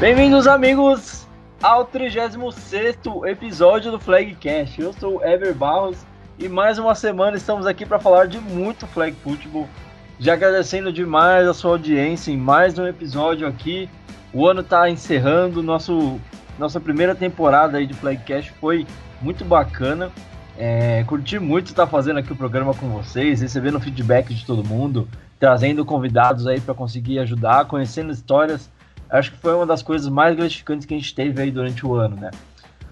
Bem-vindos, amigos, ao 36 episódio do Flagcast. Eu sou o Ever Barros e mais uma semana estamos aqui para falar de muito Flag Football. Já agradecendo demais a sua audiência em mais um episódio aqui. O ano está encerrando, nosso, nossa primeira temporada aí de Flagcast foi muito bacana. É, curti muito estar fazendo aqui o programa com vocês, recebendo feedback de todo mundo, trazendo convidados aí para conseguir ajudar, conhecendo histórias acho que foi uma das coisas mais gratificantes que a gente teve aí durante o ano, né?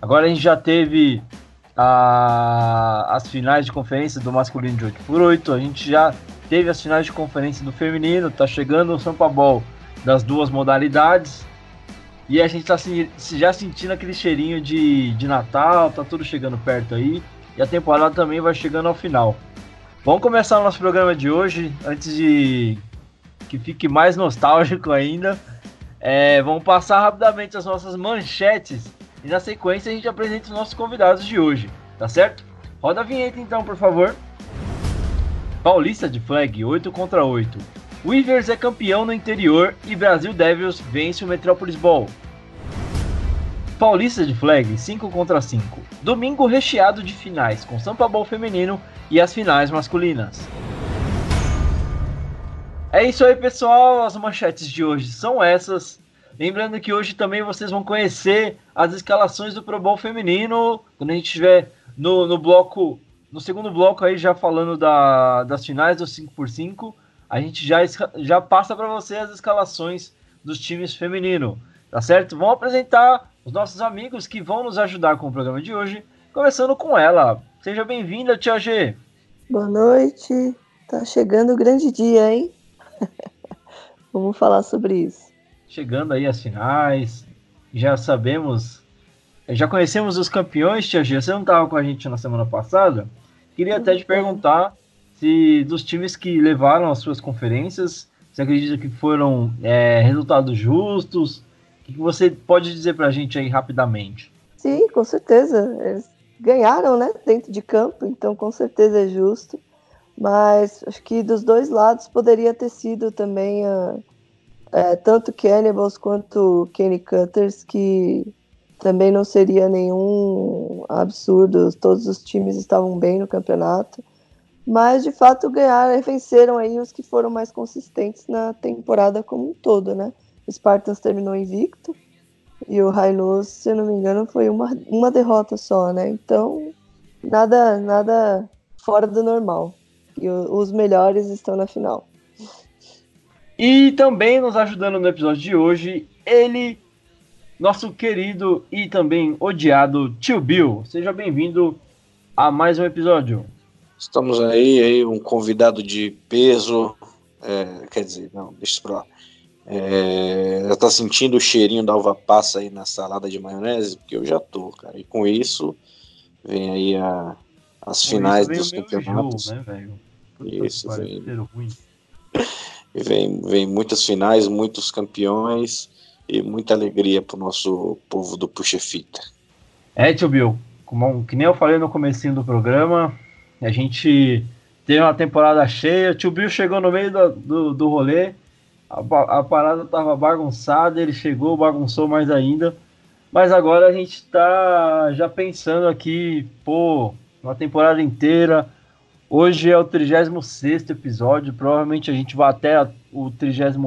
Agora a gente já teve a, as finais de conferência do masculino de 8x8, a gente já teve as finais de conferência do feminino, tá chegando o Sampa Ball das duas modalidades. E a gente tá já sentindo aquele cheirinho de, de Natal, tá tudo chegando perto aí. E a temporada também vai chegando ao final. Vamos começar o nosso programa de hoje, antes de que fique mais nostálgico ainda. É, vamos passar rapidamente as nossas manchetes e na sequência a gente apresenta os nossos convidados de hoje, tá certo? Roda a vinheta então, por favor. Paulista de flag 8 contra 8. Weavers é campeão no interior e Brasil Devils vence o Metropolis Ball. Paulista de flag 5 contra 5. Domingo recheado de finais com Sampa Ball feminino e as finais masculinas. É isso aí, pessoal. As manchetes de hoje são essas. Lembrando que hoje também vocês vão conhecer as escalações do Pro Bowl feminino. Quando a gente estiver no, no bloco, no segundo bloco aí, já falando da, das finais do 5x5, a gente já, já passa para você as escalações dos times feminino. Tá certo? Vamos apresentar os nossos amigos que vão nos ajudar com o programa de hoje. Começando com ela. Seja bem-vinda, Tia G. Boa noite. Tá chegando o grande dia, hein? Vamos falar sobre isso. Chegando aí as finais, já sabemos, já conhecemos os campeões, Tia Gia. Você não estava com a gente na semana passada? Queria até te perguntar se dos times que levaram as suas conferências, você acredita que foram é, resultados justos? O que você pode dizer para a gente aí rapidamente? Sim, com certeza. Eles ganharam, né, dentro de campo, então com certeza é justo. Mas acho que dos dois lados poderia ter sido também uh, é, tanto Cannibals quanto Kenny Cutters, que também não seria nenhum absurdo. Todos os times estavam bem no campeonato. Mas de fato ganharam e venceram aí os que foram mais consistentes na temporada como um todo, né? O Spartans terminou invicto e o Rhinos, se eu não me engano, foi uma, uma derrota só, né? Então, nada, nada fora do normal e os melhores estão na final. E também nos ajudando no episódio de hoje, ele, nosso querido e também odiado tio Bill. Seja bem-vindo a mais um episódio. Estamos aí, aí um convidado de peso, é, quer dizer, não, deixa isso pra lá. É, já tá sentindo o cheirinho da uva passa aí na salada de maionese? Porque eu já tô, cara. E com isso, vem aí a, as finais dos campeonatos. Jogo, né, velho? Isso, vem, vem, vem muitas finais, muitos campeões e muita alegria para o nosso povo do Puxa Fita. É, tio Bill, como, que nem eu falei no comecinho do programa, a gente teve uma temporada cheia, tio Bill chegou no meio do, do, do rolê, a, a parada estava bagunçada, ele chegou, bagunçou mais ainda, mas agora a gente está já pensando aqui, pô, uma temporada inteira, Hoje é o 36 episódio, provavelmente a gente vai até o 38,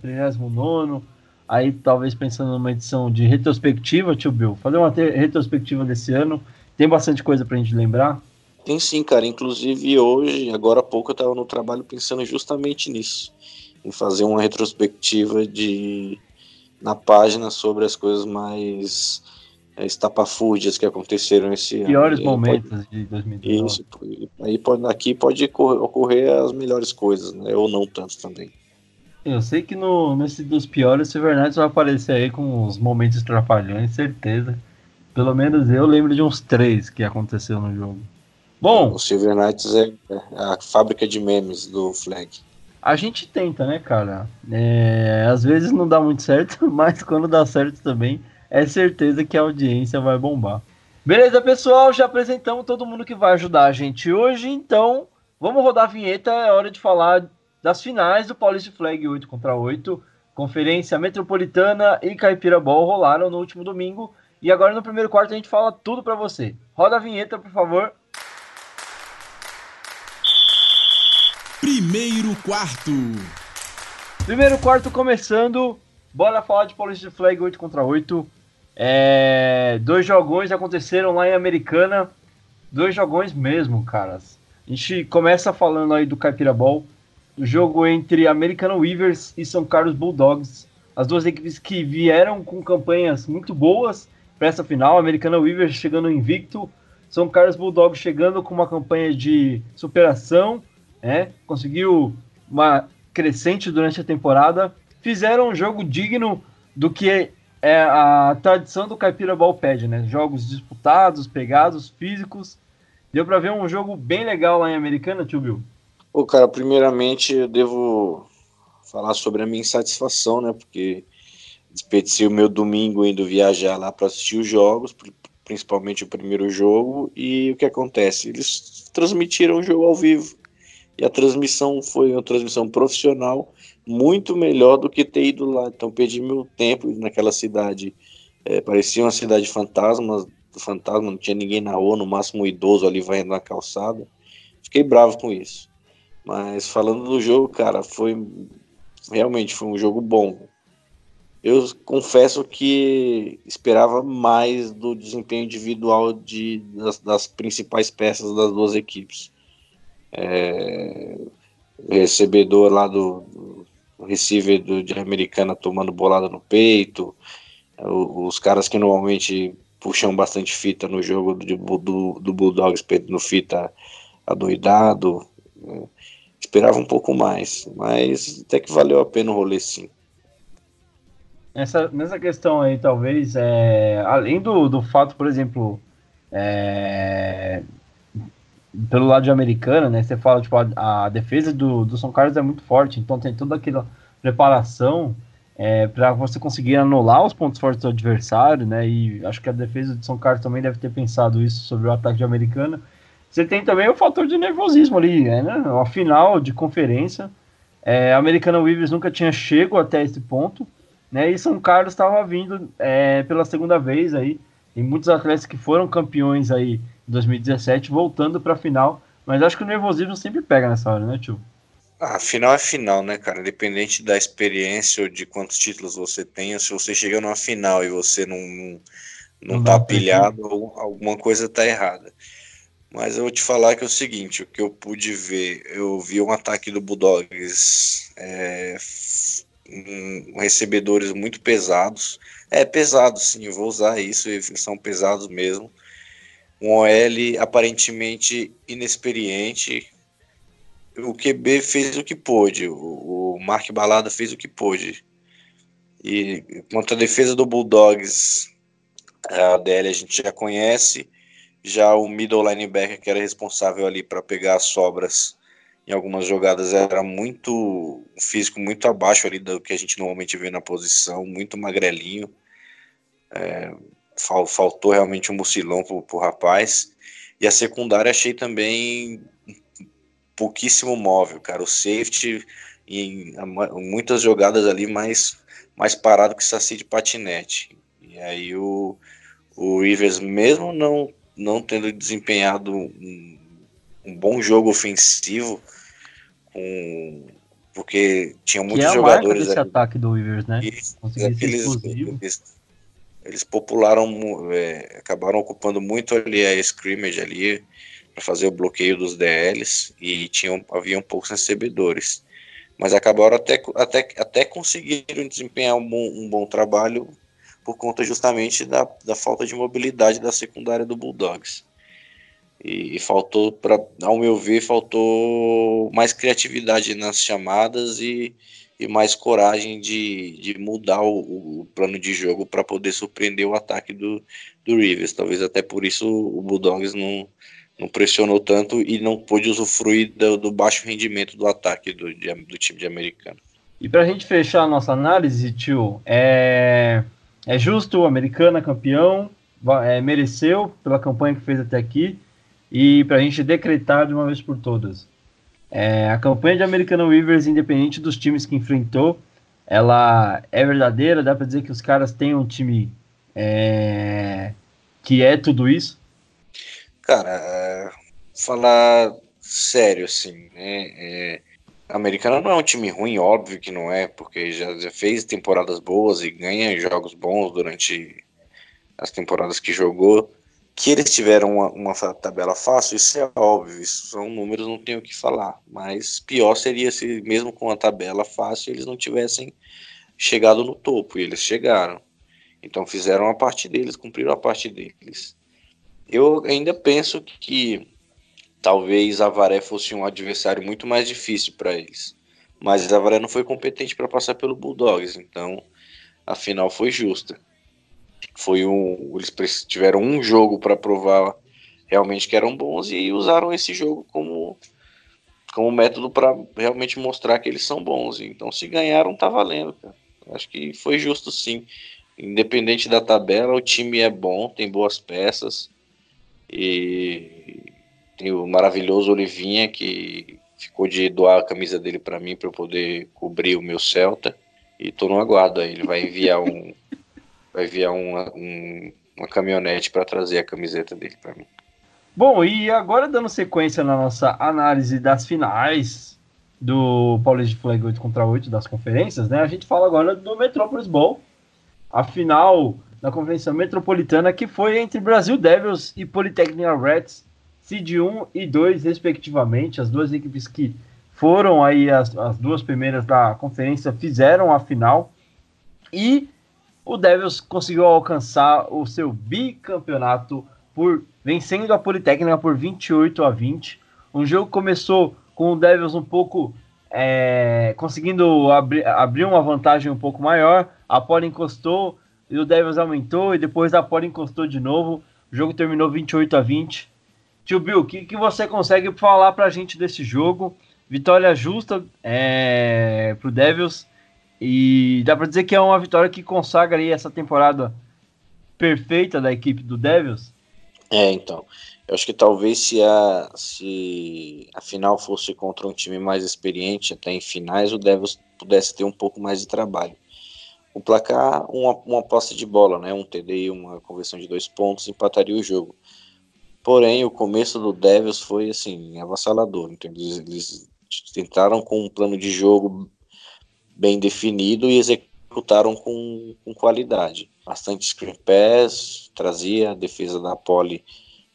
39, aí talvez pensando numa edição de retrospectiva, tio Bill, fazer uma retrospectiva desse ano, tem bastante coisa pra gente lembrar? Tem sim, cara, inclusive hoje, agora há pouco eu tava no trabalho pensando justamente nisso, em fazer uma retrospectiva de na página sobre as coisas mais estapafúrdias que aconteceram esse Piores ano. Piores momentos pode, de 2019. Isso, aí pode, aqui pode ocorrer as melhores coisas, né? Ou não tanto também. Eu sei que no, nesse dos piores, o Silver Knights vai aparecer aí com os momentos trapalhões, certeza. Pelo menos eu lembro de uns três que aconteceu no jogo. Bom. O Silver Knights é, é a fábrica de memes do Flag. A gente tenta, né, cara? É, às vezes não dá muito certo, mas quando dá certo também é certeza que a audiência vai bombar. Beleza, pessoal? Já apresentamos todo mundo que vai ajudar a gente hoje, então vamos rodar a vinheta. É hora de falar das finais do Paulista Flag 8 contra 8. Conferência Metropolitana e Caipirabol rolaram no último domingo e agora no primeiro quarto a gente fala tudo para você. Roda a vinheta, por favor. Primeiro quarto. Primeiro quarto começando. Bora falar de Paulista Flag 8 contra 8. É, dois jogões aconteceram lá em Americana. Dois jogões mesmo, caras. A gente começa falando aí do Caipirabol, do jogo entre Americano Weavers e São Carlos Bulldogs. As duas equipes que vieram com campanhas muito boas para essa final. Americano Weavers chegando invicto, São Carlos Bulldogs chegando com uma campanha de superação, né? conseguiu uma crescente durante a temporada. Fizeram um jogo digno do que é a tradição do Caipira Ball né? Jogos disputados, pegados, físicos. Deu para ver um jogo bem legal lá em Americana, tio Bill? Ô, cara, primeiramente eu devo falar sobre a minha insatisfação, né? Porque desperdicei o meu domingo indo viajar lá para assistir os jogos, principalmente o primeiro jogo, e o que acontece? Eles transmitiram o jogo ao vivo. E a transmissão foi uma transmissão profissional muito melhor do que ter ido lá. Então perdi meu tempo naquela cidade. É, parecia uma cidade fantasma, fantasma, não tinha ninguém na rua, no máximo um idoso ali vai na calçada. Fiquei bravo com isso. Mas falando do jogo, cara, foi realmente foi um jogo bom. Eu confesso que esperava mais do desempenho individual de, das, das principais peças das duas equipes. É, recebedor lá do o receiver do, de Americana tomando bolada no peito, os caras que normalmente puxam bastante fita no jogo do, do, do Bulldogs no fita adoidado. Né? Esperava um pouco mais, mas até que valeu a pena o rolê sim. Nessa, nessa questão aí, talvez, é, além do, do fato, por exemplo, é, pelo lado de americana, né? Você fala, tipo, a, a, defesa do, do São Carlos é muito forte, então tem toda aquela preparação é, para você conseguir anular os pontos fortes do adversário, né? E acho que a defesa de São Carlos também deve ter pensado isso sobre o ataque de americana. Você tem também o fator de nervosismo ali, né? A final de conferência. É, a Americana Weavers nunca tinha chego até esse ponto, né? E São Carlos estava vindo é, pela segunda vez aí. Tem muitos atletas que foram campeões aí 2017, voltando para a final. Mas acho que o nervosismo sempre pega nessa hora, né, tio? A ah, final é final, né, cara? Independente da experiência ou de quantos títulos você tenha, se você chega numa final e você não, não, não tá pilhado, alguma coisa tá errada. Mas eu vou te falar que é o seguinte, o que eu pude ver, eu vi um ataque do Bulldogs é, um, recebedores muito pesados. É pesado, sim, eu vou usar isso, eles são pesados mesmo um OL aparentemente inexperiente. O QB fez o que pôde, o, Mark Balada fez o que pôde. E quanto à defesa do Bulldogs, a DL a gente já conhece, já o middle linebacker que era responsável ali para pegar as sobras em algumas jogadas era muito físico muito abaixo ali do que a gente normalmente vê na posição, muito magrelinho. É, faltou realmente um mucilão pro, pro rapaz. E a secundária achei também pouquíssimo móvel, cara. O safety em, muitas jogadas ali mais, mais parado que saci de patinete. E aí o, o Rivers, mesmo não, não tendo desempenhado um, um bom jogo ofensivo, com, porque tinha muitos que é jogadores. Esse ataque do Rivers, né? E, aqueles, eles, eles popularam, é, acabaram ocupando muito ali a scrimmage ali para fazer o bloqueio dos DLs e tinham haviam poucos recebedores, mas acabaram até até, até conseguiram desempenhar um bom, um bom trabalho por conta justamente da, da falta de mobilidade da secundária do Bulldogs. E, e faltou, para ao meu ver, faltou mais criatividade nas chamadas e, e mais coragem de, de mudar o, o plano de jogo para poder surpreender o ataque do, do Rivers. Talvez até por isso o Bulldogs não, não pressionou tanto e não pôde usufruir do, do baixo rendimento do ataque do, de, do time de americano. E para a gente fechar a nossa análise, tio, é, é justo o americano campeão, é, mereceu pela campanha que fez até aqui, e para a gente decretar de uma vez por todas. É, a campanha de American Weavers, independente dos times que enfrentou, ela é verdadeira? Dá para dizer que os caras têm um time é, que é tudo isso? Cara, é, falar sério, assim, né? É, Americana não é um time ruim, óbvio que não é, porque já, já fez temporadas boas e ganha jogos bons durante as temporadas que jogou. Que eles tiveram uma, uma, tabela fácil, isso é óbvio, isso são números, não tenho o que falar. Mas pior seria se, mesmo com a tabela fácil, eles não tivessem chegado no topo, e eles chegaram. Então fizeram a parte deles, cumpriram a parte deles. Eu ainda penso que talvez a Varé fosse um adversário muito mais difícil para eles. Mas a Varé não foi competente para passar pelo Bulldogs, então a final foi justa. Foi um, eles tiveram um jogo para provar realmente que eram bons e usaram esse jogo como como método para realmente mostrar que eles são bons. Então, se ganharam, tá valendo, cara. Acho que foi justo sim. Independente da tabela, o time é bom, tem boas peças. E tem o maravilhoso Olivinha que ficou de doar a camisa dele para mim para eu poder cobrir o meu Celta. E tô no aguardo aí. Ele vai enviar um vai enviar uma, um, uma caminhonete para trazer a camiseta dele para mim. Bom, e agora dando sequência na nossa análise das finais do Paulista de Flag 8 contra 8 das conferências, né? A gente fala agora do Metropolis Bowl, a final da Conferência Metropolitana que foi entre Brasil Devils e Polytechnic Reds Seed 1 e 2, respectivamente. As duas equipes que foram aí as, as duas primeiras da conferência fizeram a final. E o Devils conseguiu alcançar o seu bicampeonato por vencendo a Politécnica por 28 a 20. Um jogo começou com o Devils um pouco é, conseguindo abri abrir uma vantagem um pouco maior. A Poli encostou e o Devils aumentou e depois a Poli encostou de novo. O jogo terminou 28 a 20. Tio Bill, o que, que você consegue falar para a gente desse jogo? Vitória justa é, para o Devils. E dá para dizer que é uma vitória que consagra aí essa temporada perfeita da equipe do Devils? É, então. Eu acho que talvez se a, se a final fosse contra um time mais experiente, até em finais, o Devils pudesse ter um pouco mais de trabalho. O placar, uma, uma posse de bola, né? um TD e uma conversão de dois pontos, empataria o jogo. Porém, o começo do Devils foi assim, avassalador. Então, eles, eles tentaram com um plano de jogo bem definido e executaram com, com qualidade. Bastante screen pass, trazia a defesa da Poli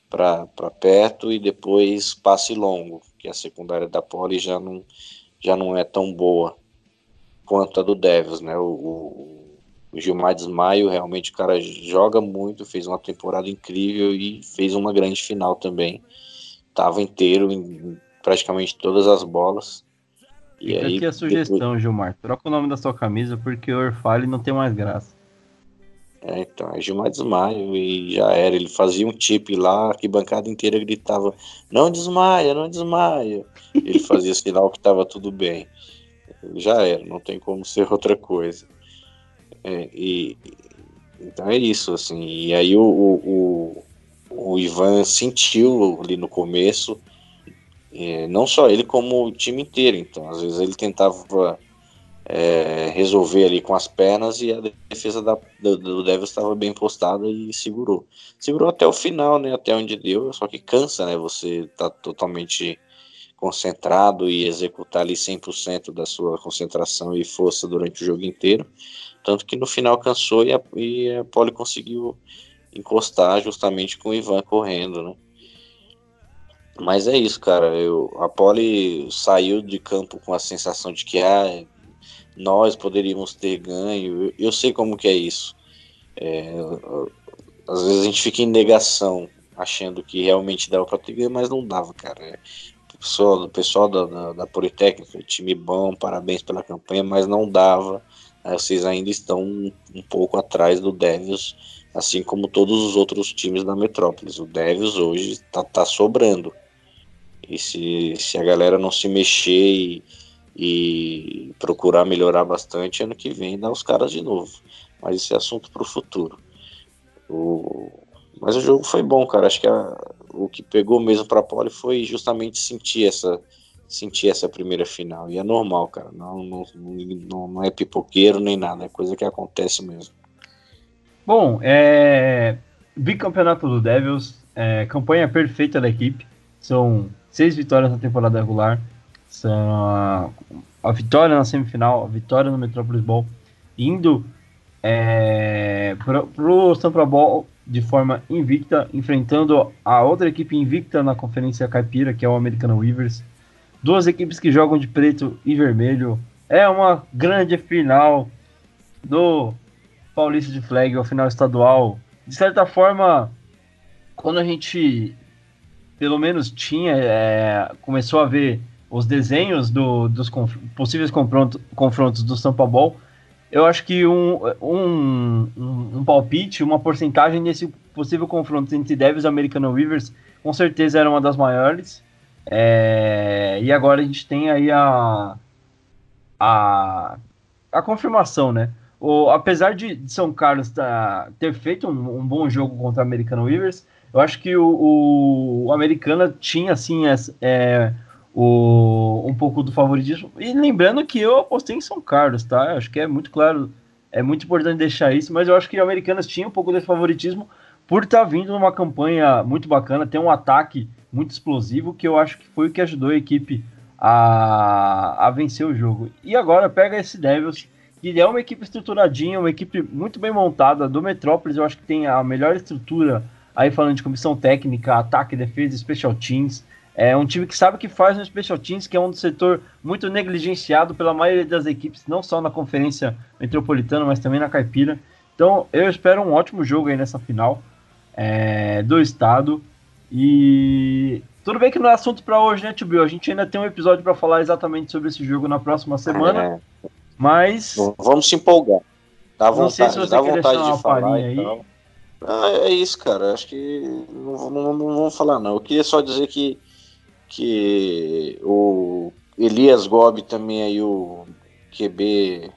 para perto e depois passe longo, que a secundária da Poli já não, já não é tão boa quanto a do Devils, né? O, o, o Gilmar Desmaio, realmente o cara joga muito, fez uma temporada incrível e fez uma grande final também. Tava inteiro em praticamente todas as bolas. E Fica aí, aqui a sugestão, depois... Gilmar. Troca o nome da sua camisa porque o Orfale não tem mais graça. É, então, é Gilmar Desmaio e já era. Ele fazia um tip lá, que bancada inteira gritava: Não desmaia, não desmaia. Ele fazia sinal que estava tudo bem. Já era, não tem como ser outra coisa. É, e, então é isso, assim. E aí o, o, o Ivan sentiu ali no começo, é, não só ele, como o time inteiro. Então, às vezes ele tentava é, resolver ali com as pernas e a defesa da, do, do Devils estava bem postada e segurou. Segurou até o final, né? Até onde deu, só que cansa, né? Você tá totalmente concentrado e executar ali 100% da sua concentração e força durante o jogo inteiro. Tanto que no final cansou e a, e a Poli conseguiu encostar justamente com o Ivan correndo, né? Mas é isso, cara. Eu, a Poli saiu de campo com a sensação de que ah, nós poderíamos ter ganho. Eu, eu sei como que é isso. É, às vezes a gente fica em negação, achando que realmente dava para ter ganho, mas não dava, cara. É, o pessoal, o pessoal da, da, da Politécnica, time bom, parabéns pela campanha, mas não dava vocês ainda estão um, um pouco atrás do Devils, assim como todos os outros times da Metrópolis. O Devils hoje está tá sobrando. E se, se a galera não se mexer e, e procurar melhorar bastante, ano que vem dá os caras de novo. Mas esse é assunto para o futuro. Mas o jogo foi bom, cara. Acho que a, o que pegou mesmo para a Poli foi justamente sentir essa, sentir essa primeira final. E é normal, cara. Não, não, não, não é pipoqueiro nem nada, é coisa que acontece mesmo. Bom, é. Bicampeonato do Devils, é, campanha perfeita da equipe. São seis vitórias na temporada regular. São a, a vitória na semifinal, a vitória no Metropolis Ball, indo é, para o Stampa Ball de forma invicta, enfrentando a outra equipe invicta na Conferência Caipira, que é o American Weavers. Duas equipes que jogam de preto e vermelho. É uma grande final do Paulista de Flag, o final estadual. De certa forma, quando a gente pelo menos tinha, é, começou a ver os desenhos do, dos conf possíveis confronto, confrontos do Sampa Ball, eu acho que um, um, um, um, palpite, uma porcentagem nesse possível confronto entre Devils e American Weavers, com certeza era uma das maiores. É, e agora a gente tem aí a, a, a confirmação, né? O, apesar de São Carlos tá, ter feito um, um, bom jogo contra a American Weavers, eu acho que o, o, Americana tinha, assim, é, o, um pouco do favoritismo. E lembrando que eu apostei em São Carlos, tá? Eu acho que é muito claro, é muito importante deixar isso, mas eu acho que o Americanas tinha um pouco desse favoritismo por estar tá vindo numa campanha muito bacana, ter um ataque muito explosivo, que eu acho que foi o que ajudou a equipe a, a vencer o jogo. E agora pega esse Devils, que é uma equipe estruturadinha, uma equipe muito bem montada do Metrópolis, eu acho que tem a melhor estrutura aí falando de comissão técnica, ataque, defesa, special teams. É um time que sabe que faz no special teams, que é um setor muito negligenciado pela maioria das equipes, não só na conferência metropolitana, mas também na caipira. Então eu espero um ótimo jogo aí nessa final é, do estado. E tudo bem que não é assunto para hoje, né, Tio A gente ainda tem um episódio para falar exatamente sobre esse jogo na próxima semana. É. Mas. Vamos se empolgar. Dá vontade, não sei se você dá vontade de falar. Aí. Então. Ah, é isso, cara. Acho que não, não, não vamos falar, não. Eu queria só dizer que, que o Elias Gobi também aí, o QB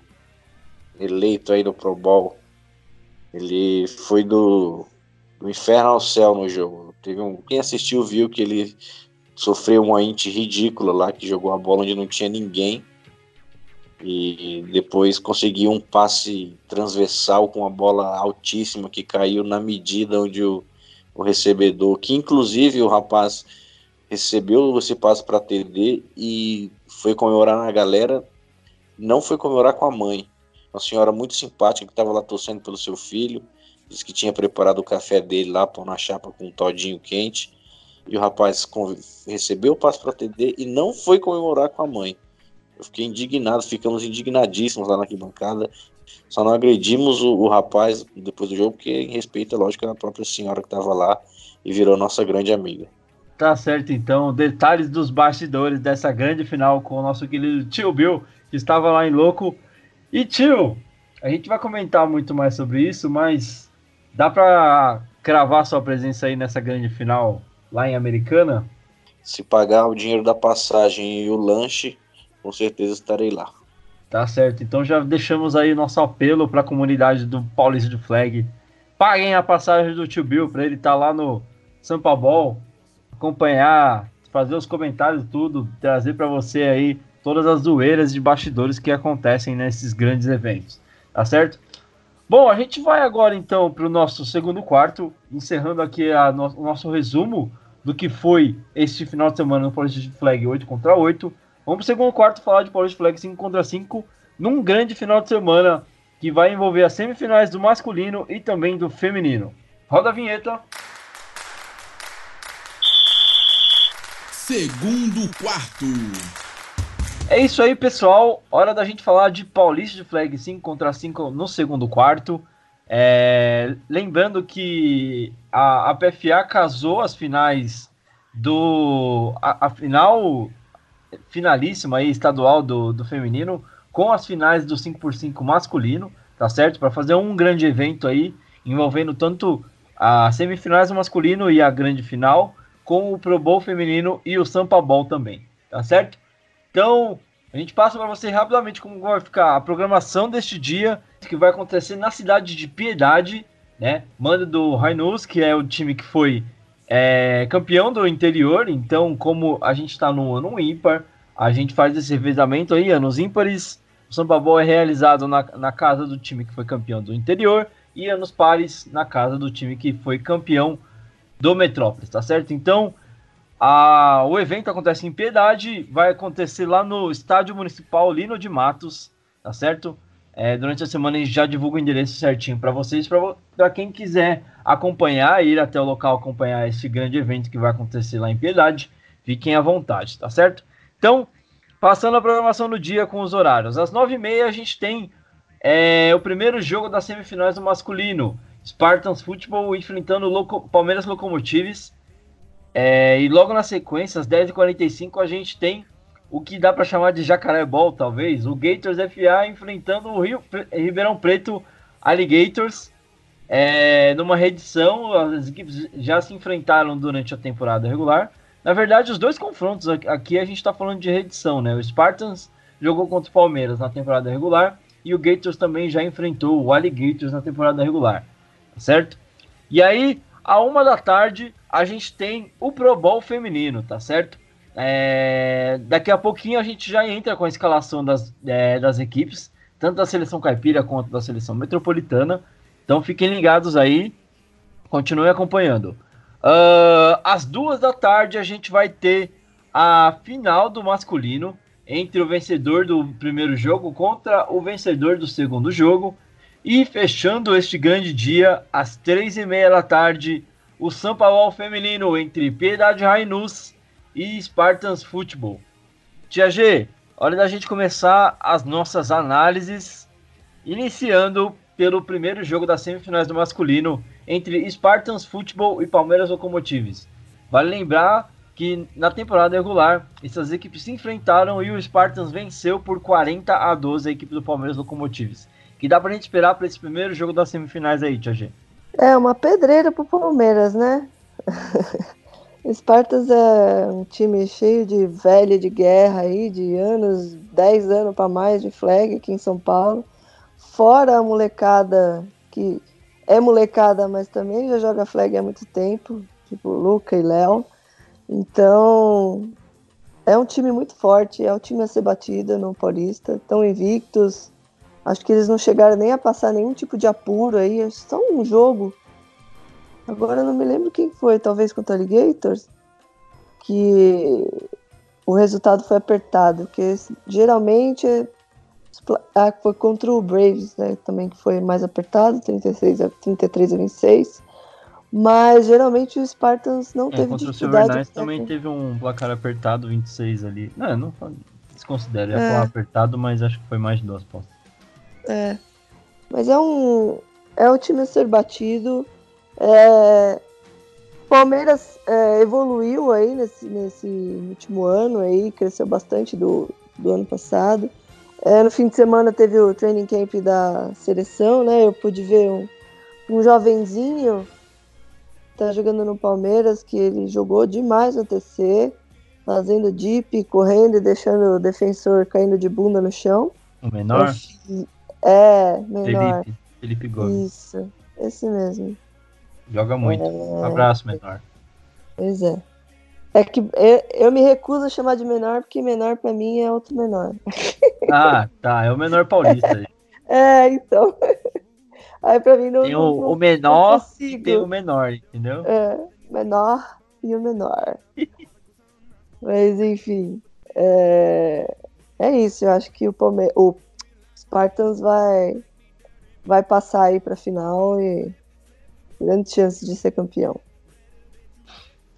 eleito aí no Pro Bowl, ele foi do, do inferno ao céu no jogo. Teve um, quem assistiu viu que ele sofreu uma int ridícula lá, que jogou a bola onde não tinha ninguém e depois conseguiu um passe transversal com uma bola altíssima que caiu na medida onde o, o recebedor, que inclusive o rapaz recebeu esse passe para TD e foi comemorar na galera, não foi comemorar com a mãe, uma senhora muito simpática que estava lá torcendo pelo seu filho, disse que tinha preparado o café dele lá, pôr na chapa com um todinho quente, e o rapaz recebeu o passe para TD e não foi comemorar com a mãe eu fiquei indignado, ficamos indignadíssimos lá na arquibancada. Só não agredimos o, o rapaz depois do jogo, porque em respeito, é lógico, à própria senhora que estava lá e virou nossa grande amiga. Tá certo, então. Detalhes dos bastidores dessa grande final com o nosso querido tio Bill, que estava lá em louco. E tio, a gente vai comentar muito mais sobre isso, mas dá para cravar sua presença aí nessa grande final lá em Americana? Se pagar o dinheiro da passagem e o lanche, com certeza estarei lá. Tá certo, então já deixamos aí nosso apelo para a comunidade do Paulista de Flag. Paguem a passagem do tio Bill para ele estar tá lá no Sampa Ball, acompanhar, fazer os comentários tudo, trazer para você aí todas as zoeiras de bastidores que acontecem nesses grandes eventos. Tá certo? Bom, a gente vai agora então para o nosso segundo quarto, encerrando aqui no o nosso resumo do que foi este final de semana no Paulista de Flag 8 contra 8. Vamos pro segundo quarto falar de Paulista Flag 5 contra 5 num grande final de semana que vai envolver as semifinais do masculino e também do feminino. Roda a vinheta. Segundo quarto. É isso aí, pessoal. Hora da gente falar de Paulista de Flag 5 contra 5 no segundo quarto. É... Lembrando que a, a PFA casou as finais do. A, a final finalíssima aí, estadual do, do feminino, com as finais do 5x5 masculino, tá certo? Para fazer um grande evento aí, envolvendo tanto as semifinais do masculino e a grande final, com o Pro Bowl feminino e o Sampa Bowl também, tá certo? Então, a gente passa para você rapidamente como vai ficar a programação deste dia, que vai acontecer na cidade de Piedade, né? Manda do Rainus, que é o time que foi é, campeão do interior, então como a gente está no ano ímpar, a gente faz esse revezamento aí, anos ímpares, o Samba Bowl é realizado na, na casa do time que foi campeão do interior e anos pares na casa do time que foi campeão do Metrópolis, tá certo? Então, a, o evento acontece em Piedade, vai acontecer lá no Estádio Municipal Lino de Matos, tá certo? É, durante a semana a gente já divulga o endereço certinho para vocês, para quem quiser acompanhar, ir até o local acompanhar esse grande evento que vai acontecer lá em Piedade, fiquem à vontade, tá certo? Então, passando a programação do dia com os horários. Às 9h30 a gente tem é, o primeiro jogo das semifinais do masculino. Spartans Futebol enfrentando Loco Palmeiras Locomotives. É, e logo na sequência, às 10h45, a gente tem o que dá para chamar de Jacaré Ball, talvez. O Gators FA enfrentando o Rio, Ribeirão Preto Alligators. É, numa reedição, as equipes já se enfrentaram durante a temporada regular. Na verdade, os dois confrontos aqui a gente está falando de reedição, né? O Spartans jogou contra o Palmeiras na temporada regular e o Gators também já enfrentou o Alligators na temporada regular, tá certo? E aí, a uma da tarde, a gente tem o Pro Bowl feminino, tá certo? É... Daqui a pouquinho a gente já entra com a escalação das, é, das equipes, tanto da seleção caipira quanto da seleção metropolitana. Então fiquem ligados aí, continuem acompanhando. Uh, às duas da tarde a gente vai ter a final do masculino entre o vencedor do primeiro jogo contra o vencedor do segundo jogo. E fechando este grande dia, às três e meia da tarde, o São Paulo feminino entre Piedade Rainus e Spartans Futebol. Tia G, hora da gente começar as nossas análises, iniciando pelo primeiro jogo das semifinais do masculino entre Spartans Futebol e Palmeiras Locomotives. Vale lembrar que na temporada regular essas equipes se enfrentaram e o Spartans venceu por 40 a 12 a equipe do Palmeiras Locomotives. Que dá pra gente esperar para esse primeiro jogo das semifinais aí, Tia G? É uma pedreira pro Palmeiras, né? Spartans é um time cheio de velha de guerra aí, de anos, 10 anos para mais de flag aqui em São Paulo. Fora a molecada que é molecada, mas também já joga flag há muito tempo, tipo Luca e Léo. Então, é um time muito forte, é um time a ser batido no Paulista. Estão invictos. Acho que eles não chegaram nem a passar nenhum tipo de apuro aí. É só um jogo. Agora eu não me lembro quem foi, talvez contra o Alligators, que o resultado foi apertado, porque geralmente ah, foi contra o Braves, né? Também que foi mais apertado, 36 a 33 a 26. Mas geralmente o Spartans não é, teve contra dificuldade. Contra o Silver também teve um placar apertado, 26 ali. Não, não desconsidero, é, é. apertado, mas acho que foi mais de duas postas. É. Mas é um é um time a ser batido. É, Palmeiras é, evoluiu aí nesse, nesse último ano aí, cresceu bastante do, do ano passado. É, no fim de semana teve o training camp da seleção, né? Eu pude ver um, um jovenzinho tá jogando no Palmeiras, que ele jogou demais no TC, fazendo dip, correndo e deixando o defensor caindo de bunda no chão. O menor? É, menor. Felipe, Felipe Gomes. Isso, esse mesmo. Joga muito. É... Um abraço, menor. Pois é. É que eu, eu, me recuso a chamar de menor, porque menor para mim é outro menor. Ah, tá. É o menor paulista. é, então. Aí pra mim não. Tem o, não, o menor e tem o menor, entendeu? É, menor e o menor. Mas enfim. É, é isso, eu acho que o, Palme o Spartans vai, vai passar aí pra final e grande chance de ser campeão.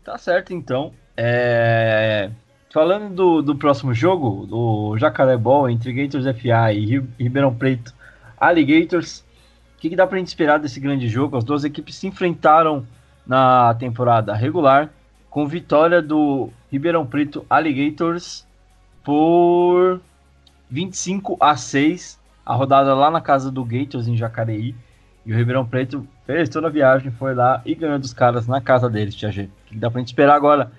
Tá certo, então. É... Falando do, do próximo jogo, do Jacaré Ball entre Gators FA e Ribeirão Preto Alligators, que, que dá para gente esperar desse grande jogo? As duas equipes se enfrentaram na temporada regular, com vitória do Ribeirão Preto Alligators por 25 a 6. A rodada lá na casa do Gators em Jacareí. E o Ribeirão Preto fez toda a viagem, foi lá e ganhou dos caras na casa deles, Tia G. Que dá pra gente esperar agora?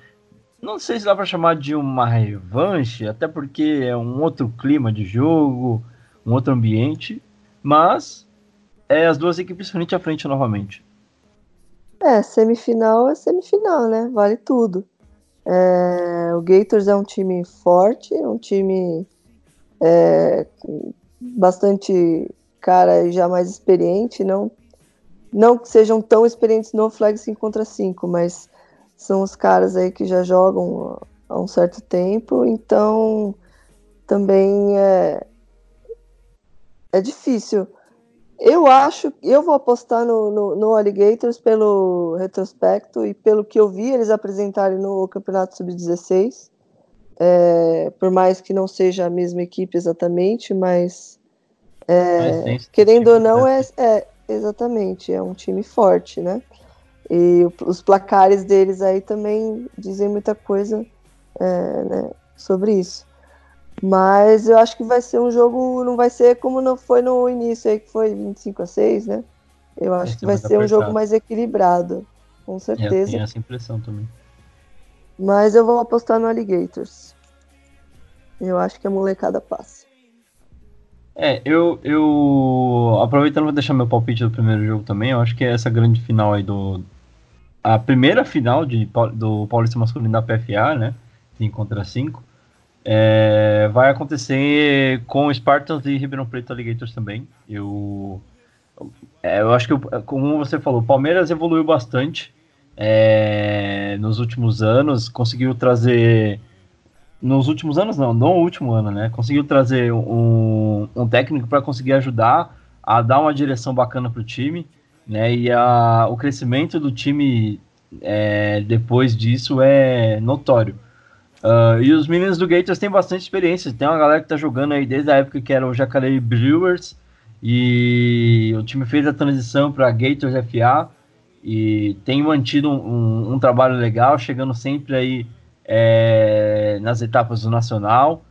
Não sei se dá para chamar de uma revanche, até porque é um outro clima de jogo, um outro ambiente, mas é as duas equipes frente a frente novamente. É, semifinal é semifinal, né? Vale tudo. É, o Gators é um time forte, um time é, bastante cara já mais experiente, não não que sejam tão experientes no flag 5 contra 5, mas são os caras aí que já jogam há um certo tempo, então também é, é difícil. Eu acho, eu vou apostar no, no, no, Alligators pelo retrospecto e pelo que eu vi eles apresentarem no Campeonato Sub-16. É, por mais que não seja a mesma equipe exatamente, mas, é, mas querendo ou não, né? é, é, exatamente, é um time forte, né? E os placares deles aí também dizem muita coisa é, né, sobre isso. Mas eu acho que vai ser um jogo, não vai ser como não foi no início aí, que foi 25 a 6, né? Eu acho que vai ser um jogo mais equilibrado, com certeza. Eu tenho essa impressão também. Mas eu vou apostar no Alligators. Eu acho que a molecada passa. É, eu, eu aproveitando vou deixar meu palpite do primeiro jogo também, eu acho que é essa grande final aí do a primeira final de, do Paulista Masculino da PFA, né? 5 contra 5 é, vai acontecer com Spartans e Ribeirão Preto Alligators também. Eu, é, eu acho que, como você falou, o Palmeiras evoluiu bastante é, nos últimos anos, conseguiu trazer. Nos últimos anos, não, não o último ano, né? Conseguiu trazer um, um técnico para conseguir ajudar a dar uma direção bacana para o time, né? E a, o crescimento do time é, depois disso é notório. Uh, e os meninos do Gators têm bastante experiência. Tem uma galera que tá jogando aí desde a época que era o Jacareí Brewers. E o time fez a transição para Gators FA. E tem mantido um, um, um, trabalho legal, chegando sempre aí é, nas etapas do Nacional.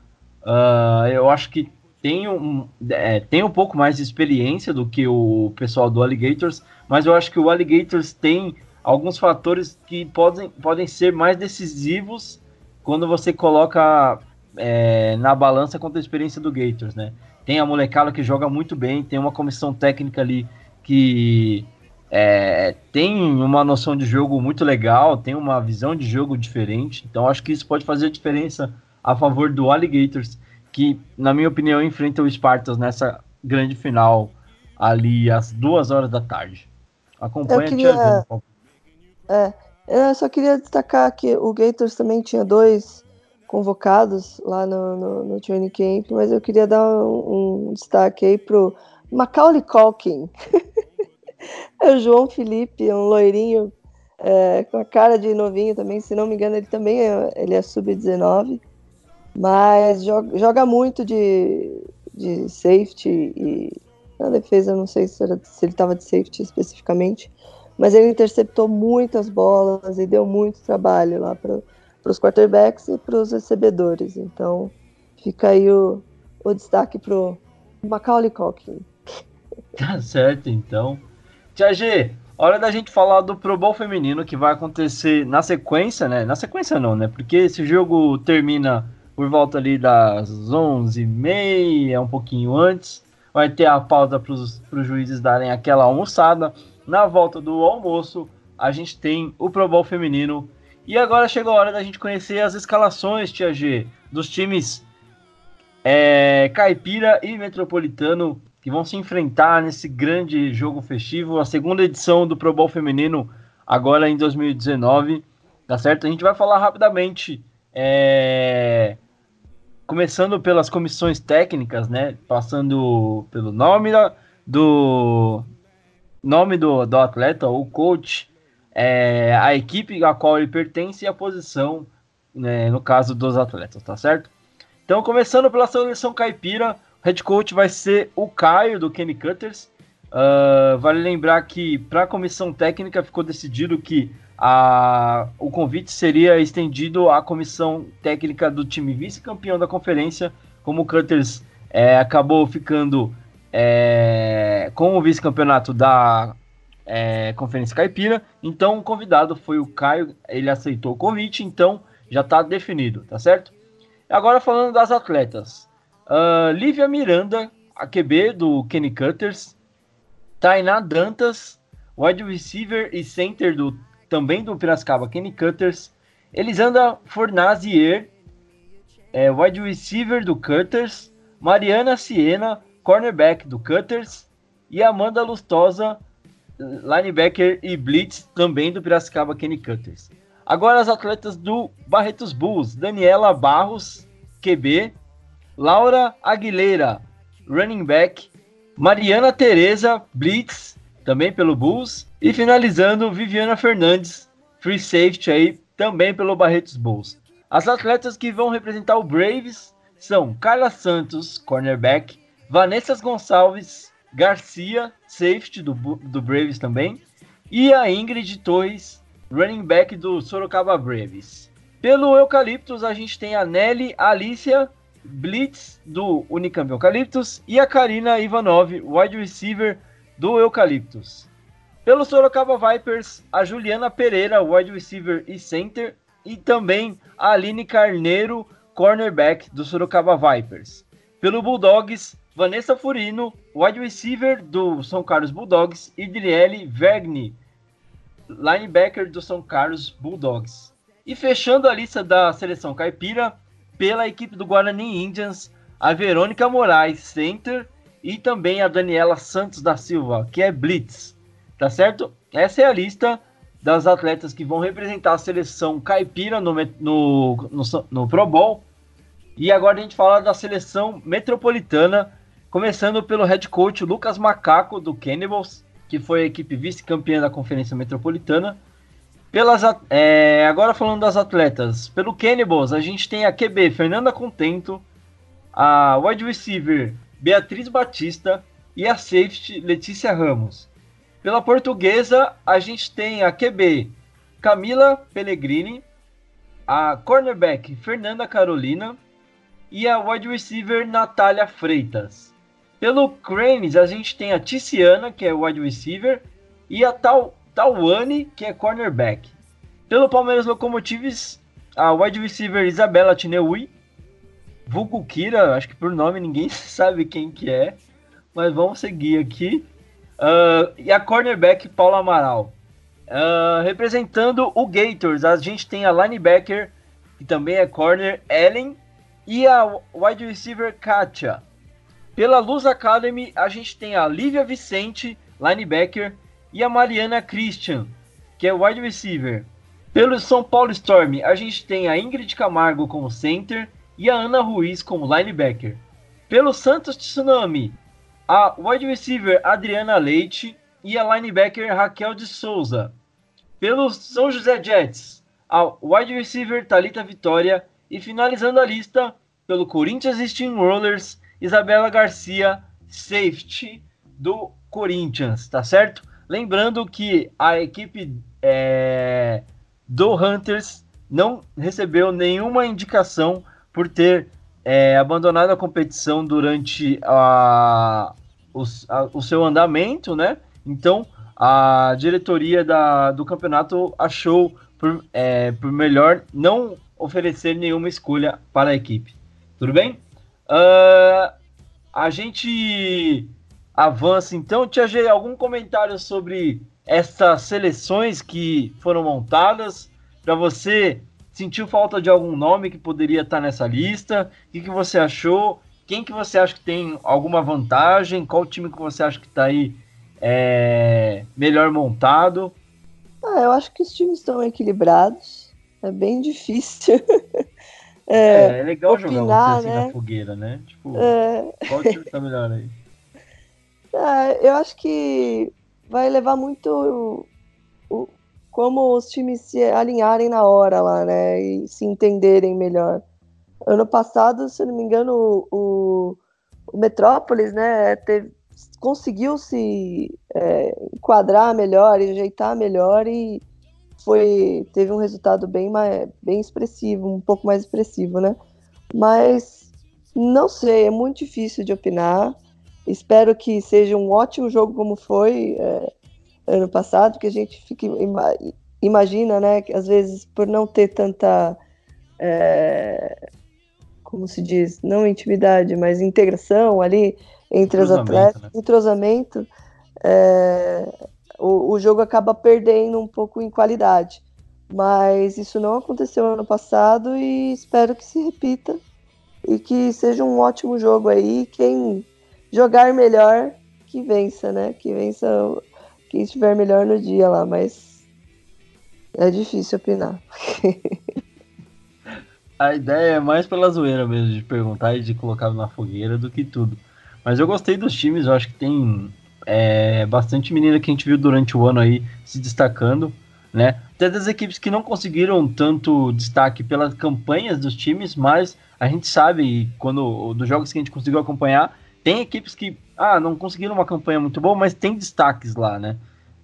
Uh, eu acho que tem um, é, tem um pouco mais de experiência do que o pessoal do Alligators, mas eu acho que o Alligators tem alguns fatores que podem, podem ser mais decisivos quando você coloca é, na balança contra a experiência do Gators, né? Tem a molecada que joga muito bem, tem uma comissão técnica ali que é, tem uma noção de jogo muito legal, tem uma visão de jogo diferente. Então acho que isso pode fazer diferença a favor do Alligators, que, na minha opinião, enfrenta o Spartans nessa grande final ali às duas horas da tarde. Acompanha Eu queria... É, eu só queria destacar que o Gators também tinha dois convocados lá no, no, no training camp, mas eu queria dar um, um destaque aí pro Macaulay Culkin. é o João Felipe, um loirinho é, com a cara de novinho também, se não me engano, ele também é, ele é sub-19, mas joga, joga muito de, de safety e na defesa, não sei se, era, se ele estava de safety especificamente, mas ele interceptou muitas bolas e deu muito trabalho lá para os quarterbacks e para os recebedores. Então fica aí o, o destaque para o Macaulay Culkin. Tá certo, então. Tia G, hora da gente falar do Pro Bowl feminino que vai acontecer na sequência, né? Na sequência não, né? Porque esse jogo termina por volta ali das 11h30, um pouquinho antes. Vai ter a pausa para os juízes darem aquela almoçada na volta do almoço, a gente tem o Pro Bowl feminino. E agora chegou a hora da gente conhecer as escalações, Tia G, dos times é, Caipira e Metropolitano que vão se enfrentar nesse grande jogo festivo, a segunda edição do Pro Bowl feminino, agora em 2019. Tá certo? A gente vai falar rapidamente, é, começando pelas comissões técnicas, né? Passando pelo nome da, do, nome do, do atleta, o coach, é, a equipe a qual ele pertence e a posição, né, no caso dos atletas, tá certo? Então, começando pela seleção caipira, head coach vai ser o Caio, do Kenny Cutters. Uh, vale lembrar que para a comissão técnica ficou decidido que a, o convite seria estendido à comissão técnica do time vice-campeão da conferência, como o Cutters é, acabou ficando é, com o vice-campeonato da é, Conferência Caipira. Então, o convidado foi o Caio, ele aceitou o convite, então já está definido, tá certo? Agora falando das atletas. Uh, Lívia Miranda, a QB do Kenny Cutters. Tainá Dantas, wide receiver e center do também do Piracicaba Kenny Cutters. Elisandra Fornazier, é, wide receiver do Cutters, Mariana Siena, cornerback do Cutters, e Amanda Lustosa, linebacker e blitz também do Piracicaba Kenny Cutters. Agora as atletas do Barretos Bulls, Daniela Barros, QB, Laura Aguilera, running back, Mariana Tereza, blitz, também pelo Bulls, e finalizando Viviana Fernandes, free safety aí, também pelo Barretos Bulls. As atletas que vão representar o Braves são Carla Santos, cornerback, Vanessa Gonçalves Garcia, safety do, do Braves também, e a Ingrid Torres, running back do Sorocaba Braves. Pelo Eucaliptus, a gente tem a Nelly Alicia Blitz do Unicamp Eucaliptus e a Karina Ivanov, wide receiver do Eucaliptus. Pelo Sorocaba Vipers, a Juliana Pereira, wide receiver e center, e também a Aline Carneiro, cornerback do Sorocaba Vipers. Pelo Bulldogs, Vanessa Furino, wide receiver do São Carlos Bulldogs, e Driele Vergni, linebacker do São Carlos Bulldogs. E fechando a lista da seleção caipira, pela equipe do Guarani Indians, a Verônica Moraes, center, e também a Daniela Santos da Silva, que é blitz. Tá certo? Essa é a lista das atletas que vão representar a seleção caipira no, no, no, no Pro Bowl. E agora a gente fala da seleção metropolitana, começando pelo head coach Lucas Macaco, do Cannibals, que foi a equipe vice-campeã da Conferência Metropolitana. Pelas, é, agora falando das atletas, pelo Cannibals, a gente tem a QB Fernanda Contento, a wide receiver Beatriz Batista e a safety Letícia Ramos. Pela portuguesa, a gente tem a QB Camila Pellegrini, a cornerback Fernanda Carolina e a wide receiver Natália Freitas. Pelo Cranes, a gente tem a Ticiana, que é wide receiver, e a Tal Tawane, que é cornerback. Pelo Palmeiras Locomotives, a wide receiver Isabela Tineui, vulgo Kira, acho que por nome ninguém sabe quem que é, mas vamos seguir aqui. Uh, e a cornerback Paula Amaral. Uh, representando o Gators, a gente tem a linebacker, que também é corner, Ellen, e a wide receiver Katia. Pela Luz Academy, a gente tem a Lívia Vicente, linebacker, e a Mariana Christian, que é wide receiver. Pelo São Paulo Storm, a gente tem a Ingrid Camargo como center e a Ana Ruiz como linebacker. Pelo Santos Tsunami, a wide receiver Adriana Leite e a linebacker Raquel de Souza. Pelo São José Jets, a wide receiver Talita Vitória e finalizando a lista pelo Corinthians Steamrollers, Isabela Garcia, safety do Corinthians, tá certo? Lembrando que a equipe é, do Hunters não recebeu nenhuma indicação por ter é, abandonado a competição durante a, o, a, o seu andamento, né? Então a diretoria da, do campeonato achou por, é, por melhor não oferecer nenhuma escolha para a equipe. Tudo bem? Uh, a gente avança então. Tia G, algum comentário sobre essas seleções que foram montadas? Para você, sentiu falta de algum nome que poderia estar nessa lista? O que, que você achou? Quem que você acha que tem alguma vantagem? Qual time que você acha que está aí é, melhor montado? Ah, eu acho que os times estão equilibrados. É bem difícil. é, é, é, legal opinar, jogar você assim né? na fogueira, né? Tipo, é... qual time está melhor aí? É, eu acho que vai levar muito o, o, como os times se alinharem na hora lá, né? E se entenderem melhor. Ano passado, se não me engano, o, o Metrópolis, né, teve, conseguiu se é, enquadrar melhor ajeitar melhor e foi teve um resultado bem mais, bem expressivo, um pouco mais expressivo, né? Mas não sei, é muito difícil de opinar. Espero que seja um ótimo jogo como foi é, ano passado, que a gente fica, imagina, né, que às vezes por não ter tanta, é, como se diz, não intimidade, mas integração ali entre os atletas, né? entrosamento, é, o, o jogo acaba perdendo um pouco em qualidade. Mas isso não aconteceu ano passado e espero que se repita e que seja um ótimo jogo aí. Quem jogar melhor, que vença, né? Que vença quem estiver melhor no dia lá, mas é difícil opinar. A ideia é mais pela zoeira mesmo, de perguntar e de colocar na fogueira do que tudo. Mas eu gostei dos times, eu acho que tem é, bastante menina que a gente viu durante o ano aí se destacando, né? Até das equipes que não conseguiram tanto destaque pelas campanhas dos times, mas a gente sabe, quando dos jogos que a gente conseguiu acompanhar, tem equipes que ah, não conseguiram uma campanha muito boa, mas tem destaques lá, né?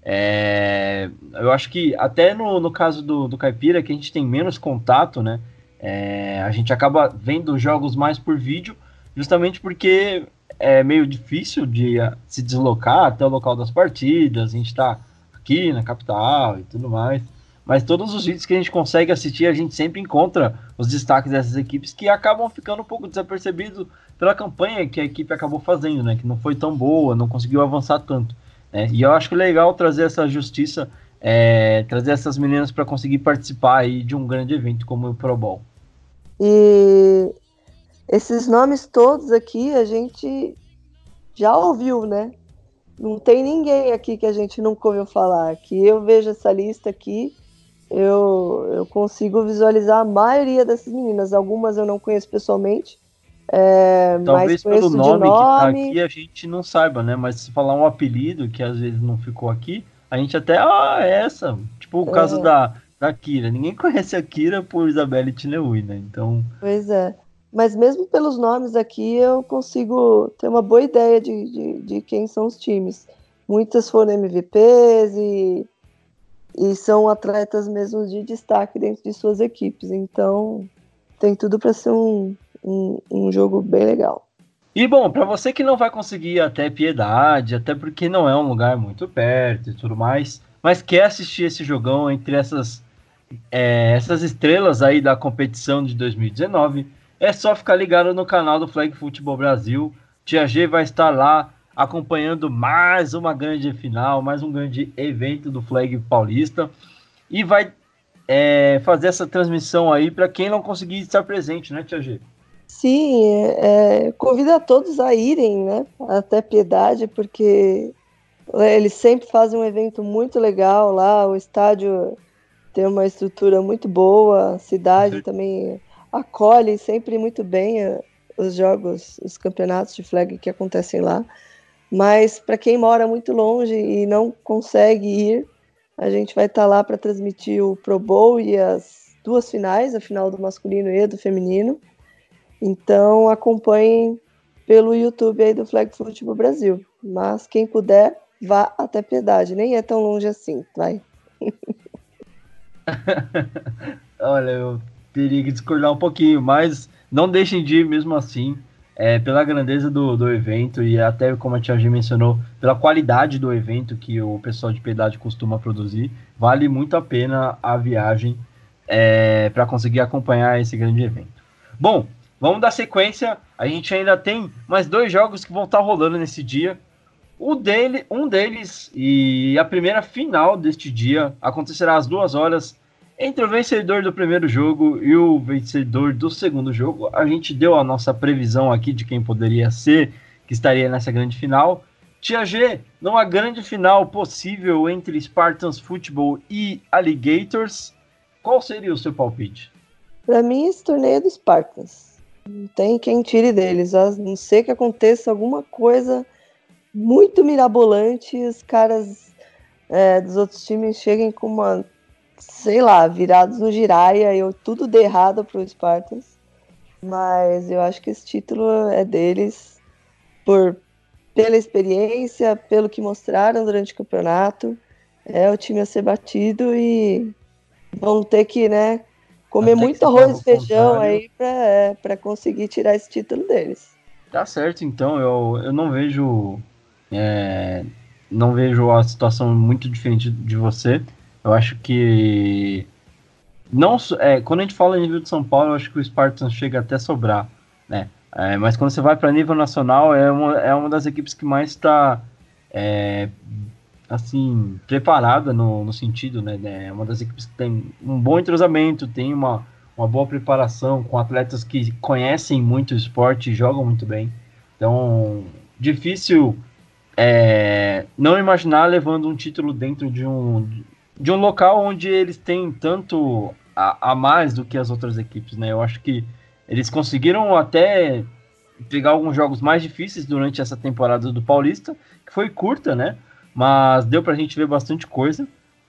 É, eu acho que até no, no caso do, do Caipira, que a gente tem menos contato, né? É, a gente acaba vendo jogos mais por vídeo, justamente porque é meio difícil de uh, se deslocar até o local das partidas, a gente está aqui na capital e tudo mais. Mas todos os vídeos que a gente consegue assistir, a gente sempre encontra os destaques dessas equipes que acabam ficando um pouco desapercebidos pela campanha que a equipe acabou fazendo, né? Que não foi tão boa, não conseguiu avançar tanto. Né? E eu acho é legal trazer essa justiça, é, trazer essas meninas para conseguir participar aí de um grande evento como o Pro Bowl. E esses nomes todos aqui a gente já ouviu, né? Não tem ninguém aqui que a gente nunca ouviu falar. Que eu vejo essa lista aqui, eu, eu consigo visualizar a maioria dessas meninas. Algumas eu não conheço pessoalmente. É, Talvez pelo nome, nome, que tá aqui a gente não saiba, né? Mas se falar um apelido que às vezes não ficou aqui, a gente até, ah, é essa. Tipo o é. caso da da Kira. Ninguém conhece a Kira por Isabelle Tineui, né? Então. Pois é. Mas mesmo pelos nomes aqui, eu consigo ter uma boa ideia de, de, de quem são os times. Muitas foram MVPs e, e são atletas mesmo de destaque dentro de suas equipes. Então, tem tudo para ser um, um, um jogo bem legal. E bom, para você que não vai conseguir ir até Piedade, até porque não é um lugar muito perto e tudo mais, mas quer assistir esse jogão entre essas é, essas estrelas aí da competição de 2019, é só ficar ligado no canal do Flag Futebol Brasil. Tia G vai estar lá acompanhando mais uma grande final, mais um grande evento do Flag Paulista e vai é, fazer essa transmissão aí para quem não conseguir estar presente, né, Tia G? Sim, é, é convida todos a irem, né, até Piedade, porque eles sempre fazem um evento muito legal lá, o estádio tem uma estrutura muito boa, a cidade uhum. também acolhe sempre muito bem eh, os jogos, os campeonatos de flag que acontecem lá. Mas para quem mora muito longe e não consegue ir, a gente vai estar tá lá para transmitir o Pro Bowl e as duas finais, a final do masculino e do feminino. Então acompanhem pelo YouTube aí do Flag Football Brasil. Mas quem puder, vá até Piedade, nem é tão longe assim, vai. Olha, eu teria que discordar um pouquinho, mas não deixem de ir mesmo assim, é, pela grandeza do, do evento e até como a Tia G mencionou, pela qualidade do evento que o pessoal de Piedade costuma produzir, vale muito a pena a viagem é, para conseguir acompanhar esse grande evento. Bom, vamos dar sequência. A gente ainda tem mais dois jogos que vão estar rolando nesse dia. O dele, um deles e a primeira final deste dia acontecerá às duas horas entre o vencedor do primeiro jogo e o vencedor do segundo jogo. A gente deu a nossa previsão aqui de quem poderia ser que estaria nessa grande final. Tia G, numa grande final possível entre Spartans Football e Alligators, qual seria o seu palpite? Para mim, esse torneio é do Spartans. Não tem quem tire deles, a não ser que aconteça alguma coisa muito mirabolante os caras é, dos outros times cheguem com uma, sei lá, virados no giraia e tudo de errado pro Spartans. Mas eu acho que esse título é deles por pela experiência, pelo que mostraram durante o campeonato. É o time a ser batido e vão ter que, né, comer muito arroz e feijão aí para é, conseguir tirar esse título deles. Tá certo, então. Eu, eu não vejo é, não vejo a situação muito diferente de você. Eu acho que não é, quando a gente fala em nível de São Paulo, eu acho que o Spartans chega até a sobrar, né? É, mas quando você vai para nível nacional, é uma, é uma das equipes que mais está é, assim preparada no, no sentido, né? É uma das equipes que tem um bom entrosamento, tem uma, uma boa preparação com atletas que conhecem muito o esporte e jogam muito bem. Então, difícil é, não imaginar levando um título dentro de um, de um local onde eles têm tanto a, a mais do que as outras equipes, né? Eu acho que eles conseguiram até pegar alguns jogos mais difíceis durante essa temporada do Paulista, que foi curta, né? Mas deu pra gente ver bastante coisa.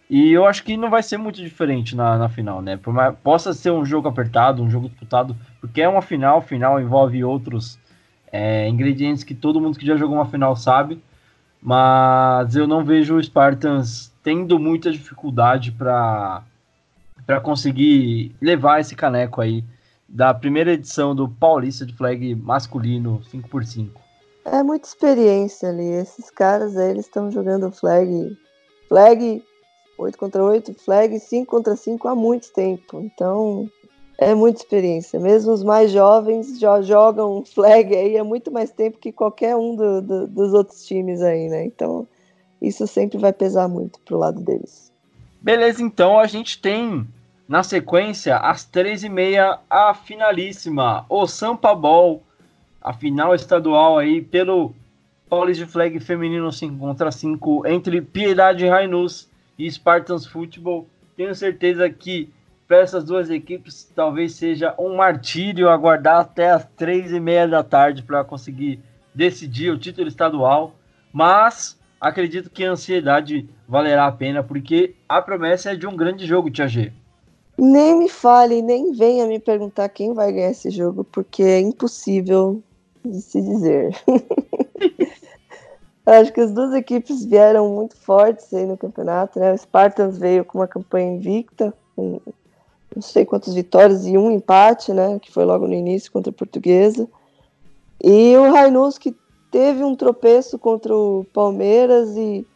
E eu acho que não vai ser muito diferente na, na final, né? Por mais, possa ser um jogo apertado, um jogo disputado, porque é uma final, final envolve outros é, ingredientes que todo mundo que já jogou uma final sabe. Mas eu não vejo o Spartans tendo muita dificuldade para conseguir levar esse caneco aí da primeira edição do Paulista de Flag masculino 5x5. É muita experiência ali. Esses caras aí, eles estão jogando flag, flag 8 contra 8, flag 5 contra 5 há muito tempo. Então, é muita experiência. Mesmo os mais jovens já jogam flag aí há muito mais tempo que qualquer um do, do, dos outros times aí, né? Então, isso sempre vai pesar muito pro lado deles. Beleza, então a gente tem na sequência, às três e meia, a finalíssima, o Sampa Ball, a final estadual aí pelo Paulista de Flag feminino 5 contra 5 entre Piedade Rainus e Spartans Futebol. Tenho certeza que para essas duas equipes talvez seja um martírio aguardar até as três e meia da tarde para conseguir decidir o título estadual, mas acredito que a ansiedade valerá a pena porque a promessa é de um grande jogo, Tia G. Nem me fale, nem venha me perguntar quem vai ganhar esse jogo, porque é impossível de se dizer. Acho que as duas equipes vieram muito fortes aí no campeonato, né? O Spartans veio com uma campanha invicta, com não sei quantas vitórias e um empate, né? Que foi logo no início contra a Portuguesa. E o Rainus que teve um tropeço contra o Palmeiras e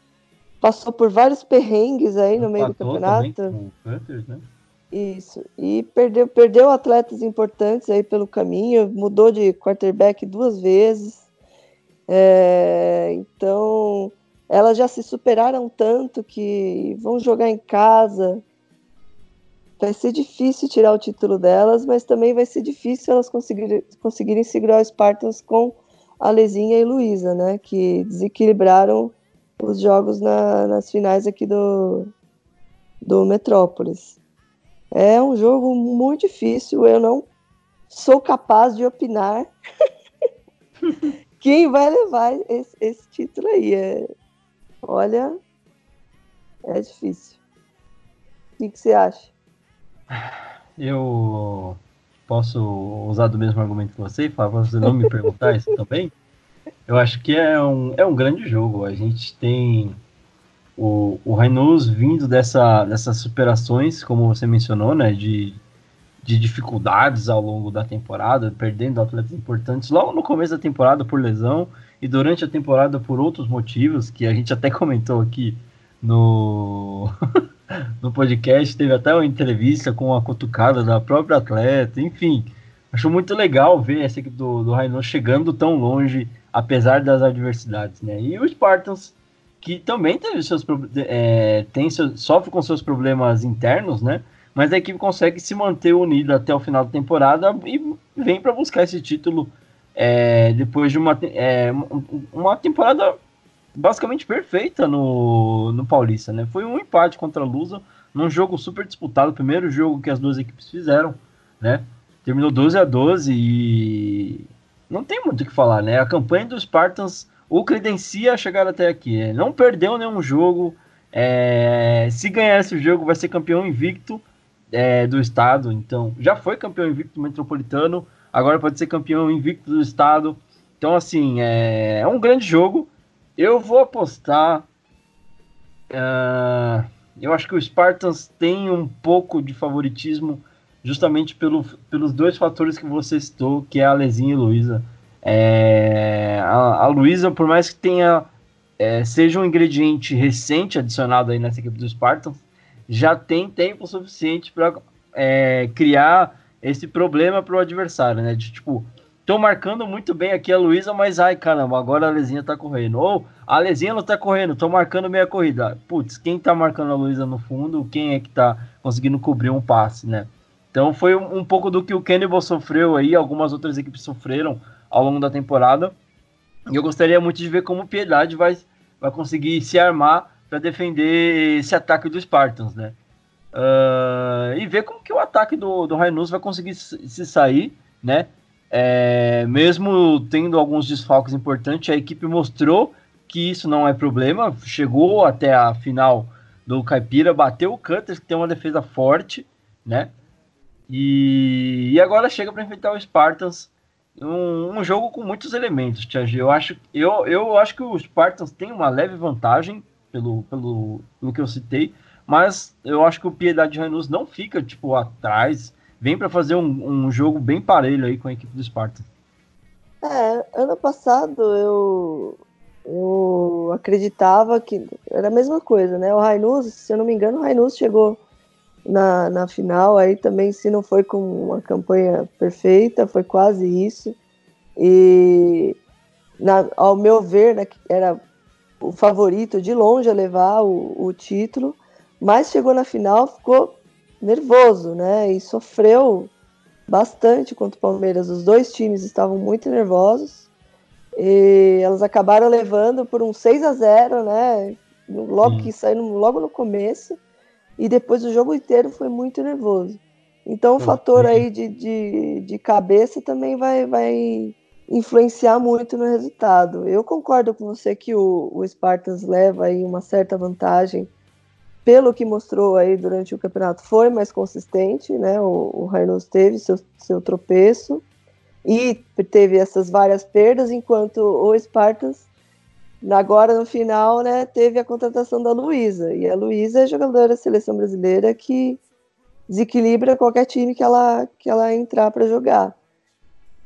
passou por vários perrengues aí no meio do campeonato. O Panthers, né? Isso. E perdeu, perdeu atletas importantes aí pelo caminho, mudou de quarterback duas vezes. É, então, elas já se superaram tanto que vão jogar em casa. Vai ser difícil tirar o título delas, mas também vai ser difícil elas conseguirem, conseguirem segurar os Spartans com a e Luísa, né? Que desequilibraram os jogos na, nas finais aqui do, do Metrópolis. É um jogo muito difícil. Eu não sou capaz de opinar quem vai levar esse, esse título aí. É, olha, é difícil. O que, que você acha? Eu posso usar do mesmo argumento que você e falar para você não me perguntar isso também? Eu acho que é um, é um grande jogo. A gente tem o, o Reynolds vindo dessa, dessas superações, como você mencionou, né, de, de dificuldades ao longo da temporada, perdendo atletas importantes logo no começo da temporada por lesão e durante a temporada por outros motivos, que a gente até comentou aqui no, no podcast, teve até uma entrevista com a cutucada da própria atleta, enfim. Acho muito legal ver essa equipe do, do chegando tão longe, apesar das adversidades, né? E o Spartans que também teve seus é, tem sofre com seus problemas internos, né? Mas a equipe consegue se manter unida até o final da temporada e vem para buscar esse título é, depois de uma, é, uma temporada basicamente perfeita no, no Paulista, né? Foi um empate contra a Lusa, num jogo super disputado, primeiro jogo que as duas equipes fizeram, né? Terminou 12 a 12 e não tem muito o que falar, né? A campanha dos Spartans o credencia a chegar até aqui. Não perdeu nenhum jogo. É, se ganhar esse jogo, vai ser campeão invicto é, do estado. Então, já foi campeão invicto metropolitano, agora pode ser campeão invicto do estado. Então, assim, é, é um grande jogo. Eu vou apostar. Uh, eu acho que o Spartans tem um pouco de favoritismo, justamente pelo, pelos dois fatores que você citou, que é a Lezinha e Luísa. É, a, a Luísa, por mais que tenha é, seja um ingrediente recente adicionado aí nessa equipe do Spartans, já tem tempo suficiente para é, criar esse problema para o adversário, né? De tipo, tô marcando muito bem aqui a Luísa, mas ai caramba, agora a Lezinha tá correndo. Ou a Lezinha não tá correndo, tô marcando meia corrida. Putz, quem tá marcando a Luísa no fundo, quem é que tá conseguindo cobrir um passe, né? Então foi um, um pouco do que o Cannibal sofreu aí, algumas outras equipes sofreram ao longo da temporada. E eu gostaria muito de ver como o Piedade vai, vai conseguir se armar para defender esse ataque do Spartans, né? Uh, e ver como que o ataque do, do Rainus vai conseguir se sair, né? É, mesmo tendo alguns desfalques importantes, a equipe mostrou que isso não é problema. Chegou até a final do Caipira, bateu o Cutters, que tem uma defesa forte, né? E, e agora chega para enfrentar o Spartans. Um, um, jogo com muitos elementos, Tia G. Eu acho, eu, eu acho que o Spartans tem uma leve vantagem pelo, pelo, pelo que eu citei, mas eu acho que o Piedade Ranus não fica tipo atrás, vem para fazer um, um, jogo bem parelho aí com a equipe do Sparta. É, ano passado eu eu acreditava que era a mesma coisa, né? O Rainus, se eu não me engano, o Rainus chegou na, na final aí também, se não foi com uma campanha perfeita, foi quase isso. E na, ao meu ver, né, era o favorito de longe a levar o, o título, mas chegou na final, ficou nervoso, né? E sofreu bastante contra o Palmeiras. Os dois times estavam muito nervosos. E elas acabaram levando por um 6 a 0 né? Logo que saíram logo no começo. E depois o jogo inteiro foi muito nervoso. Então o fator aí de, de, de cabeça também vai, vai influenciar muito no resultado. Eu concordo com você que o, o Spartans leva aí uma certa vantagem pelo que mostrou aí durante o campeonato, foi mais consistente, né? O, o Reynolds teve seu, seu tropeço e teve essas várias perdas, enquanto o Spartans, agora no final, né, teve a contratação da Luísa. E a Luísa é jogadora da seleção brasileira que desequilibra qualquer time que ela, que ela entrar para jogar.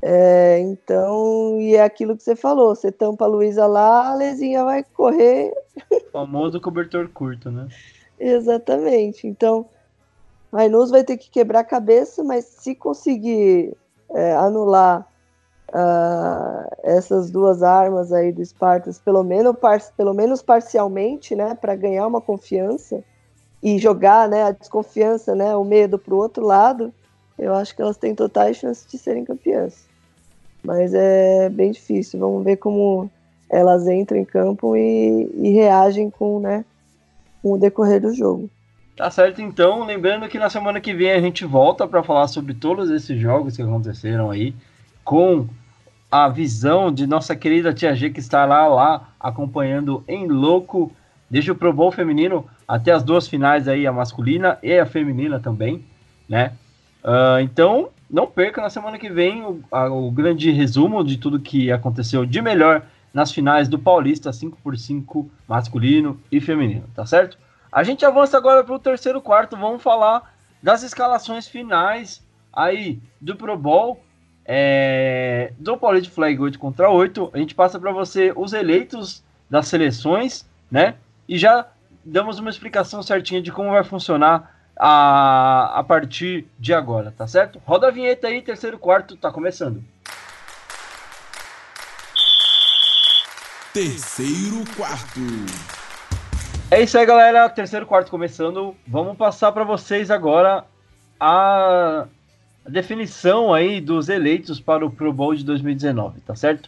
É, então, e é aquilo que você falou: você tampa a Luísa lá, a Lezinha vai correr. O famoso cobertor curto, né? Exatamente. Então, Rainus vai ter que quebrar a cabeça, mas se conseguir é, anular uh, essas duas armas aí do Spartans, pelo menos, par pelo menos parcialmente, né, para ganhar uma confiança e jogar, né, a desconfiança, né, o medo para o outro lado, eu acho que elas têm totais chances de serem campeãs. Mas é bem difícil. Vamos ver como elas entram em campo e, e reagem com, né, com o decorrer do jogo. Tá certo, então. Lembrando que na semana que vem a gente volta para falar sobre todos esses jogos que aconteceram aí, com a visão de nossa querida Tia G, que estará lá acompanhando em louco, desde o Pro Bowl feminino até as duas finais aí, a masculina e a feminina também, né? Uh, então, não perca na semana que vem o, a, o grande resumo de tudo que aconteceu de melhor nas finais do Paulista 5x5 masculino e feminino, tá certo? A gente avança agora para o terceiro quarto, vamos falar das escalações finais aí do Pro Bowl, é, do Paulista Flag 8 contra 8. A gente passa para você os eleitos das seleções, né? E já damos uma explicação certinha de como vai funcionar a, a partir de agora, tá certo? Roda a vinheta aí, terceiro quarto, tá começando. Terceiro quarto. É isso aí, galera. Terceiro quarto começando. Vamos passar para vocês agora a definição aí dos eleitos para o Pro Bowl de 2019, tá certo?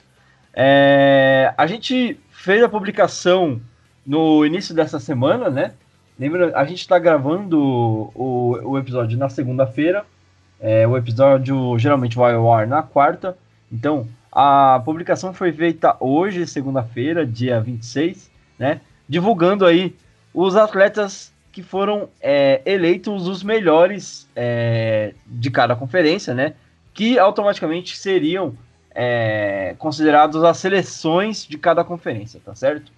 É... a gente fez a publicação no início dessa semana, né? Lembra, a gente está gravando o, o episódio na segunda-feira. É, o episódio geralmente vai ao ar na quarta. Então, a publicação foi feita hoje, segunda-feira, dia 26, né? Divulgando aí os atletas que foram é, eleitos os melhores é, de cada conferência, né? Que automaticamente seriam é, considerados as seleções de cada conferência, tá certo?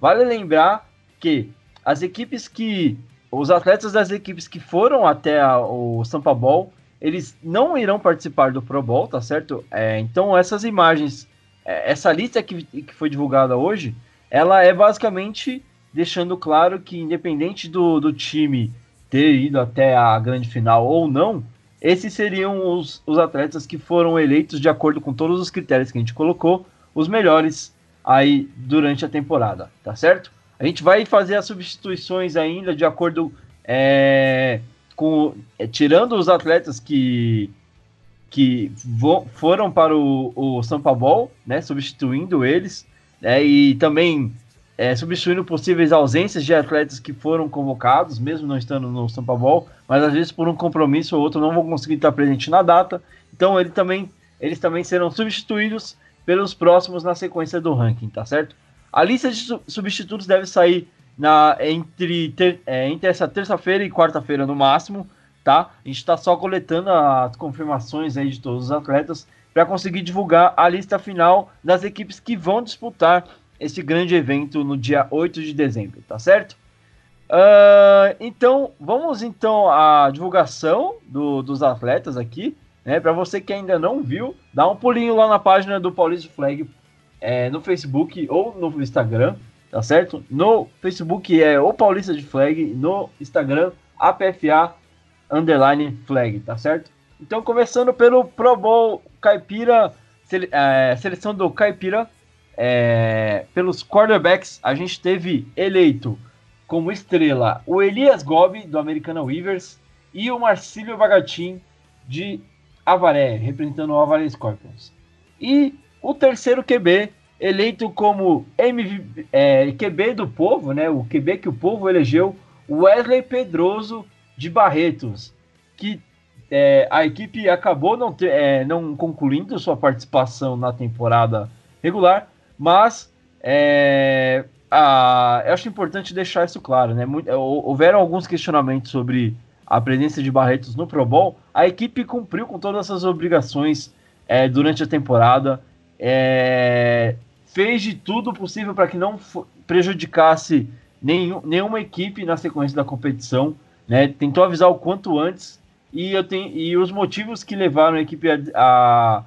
Vale lembrar que as equipes que. Os atletas das equipes que foram até a, o Sampa Ball eles não irão participar do Pro Bowl, tá certo? É, então essas imagens, é, essa lista que, que foi divulgada hoje, ela é basicamente deixando claro que independente do, do time ter ido até a grande final ou não, esses seriam os, os atletas que foram eleitos de acordo com todos os critérios que a gente colocou, os melhores aí durante a temporada, tá certo? A gente vai fazer as substituições ainda de acordo é, com é, tirando os atletas que que foram para o, o Sampa né, substituindo eles, né, e também é, substituindo possíveis ausências de atletas que foram convocados, mesmo não estando no Sampa Ball, mas às vezes por um compromisso ou outro não vão conseguir estar presente na data, então ele também, eles também serão substituídos pelos próximos na sequência do ranking, tá certo? A lista de substitutos deve sair na, entre, ter, é, entre essa terça-feira e quarta-feira no máximo, tá? A gente está só coletando as confirmações aí de todos os atletas para conseguir divulgar a lista final das equipes que vão disputar esse grande evento no dia 8 de dezembro, tá certo? Uh, então, vamos então à divulgação do, dos atletas aqui, né? Para você que ainda não viu, dá um pulinho lá na página do Paulista Flag é, no Facebook ou no Instagram, tá certo? No Facebook é o Paulista de Flag, no Instagram, APFA underline flag, tá certo? Então, começando pelo Pro Bowl Caipira, sele, é, seleção do Caipira, é, pelos quarterbacks, a gente teve eleito como estrela o Elias Gobi, do Americana Weavers, e o Marcílio Bagatin, de Avaré, representando o Avaré Scorpions. E o terceiro QB, eleito como MV, é, QB do povo, né, o QB que o povo elegeu, Wesley Pedroso, de Barretos, que é, a equipe acabou não, ter, é, não concluindo sua participação na temporada regular, mas é, a, eu acho importante deixar isso claro, né? Houveram alguns questionamentos sobre a presença de Barretos no Pro Bowl. A equipe cumpriu com todas essas obrigações é, durante a temporada, é, fez de tudo possível para que não prejudicasse nenhum, nenhuma equipe na sequência da competição né? Tentou avisar o quanto antes e eu tenho e os motivos que levaram a equipe a, a,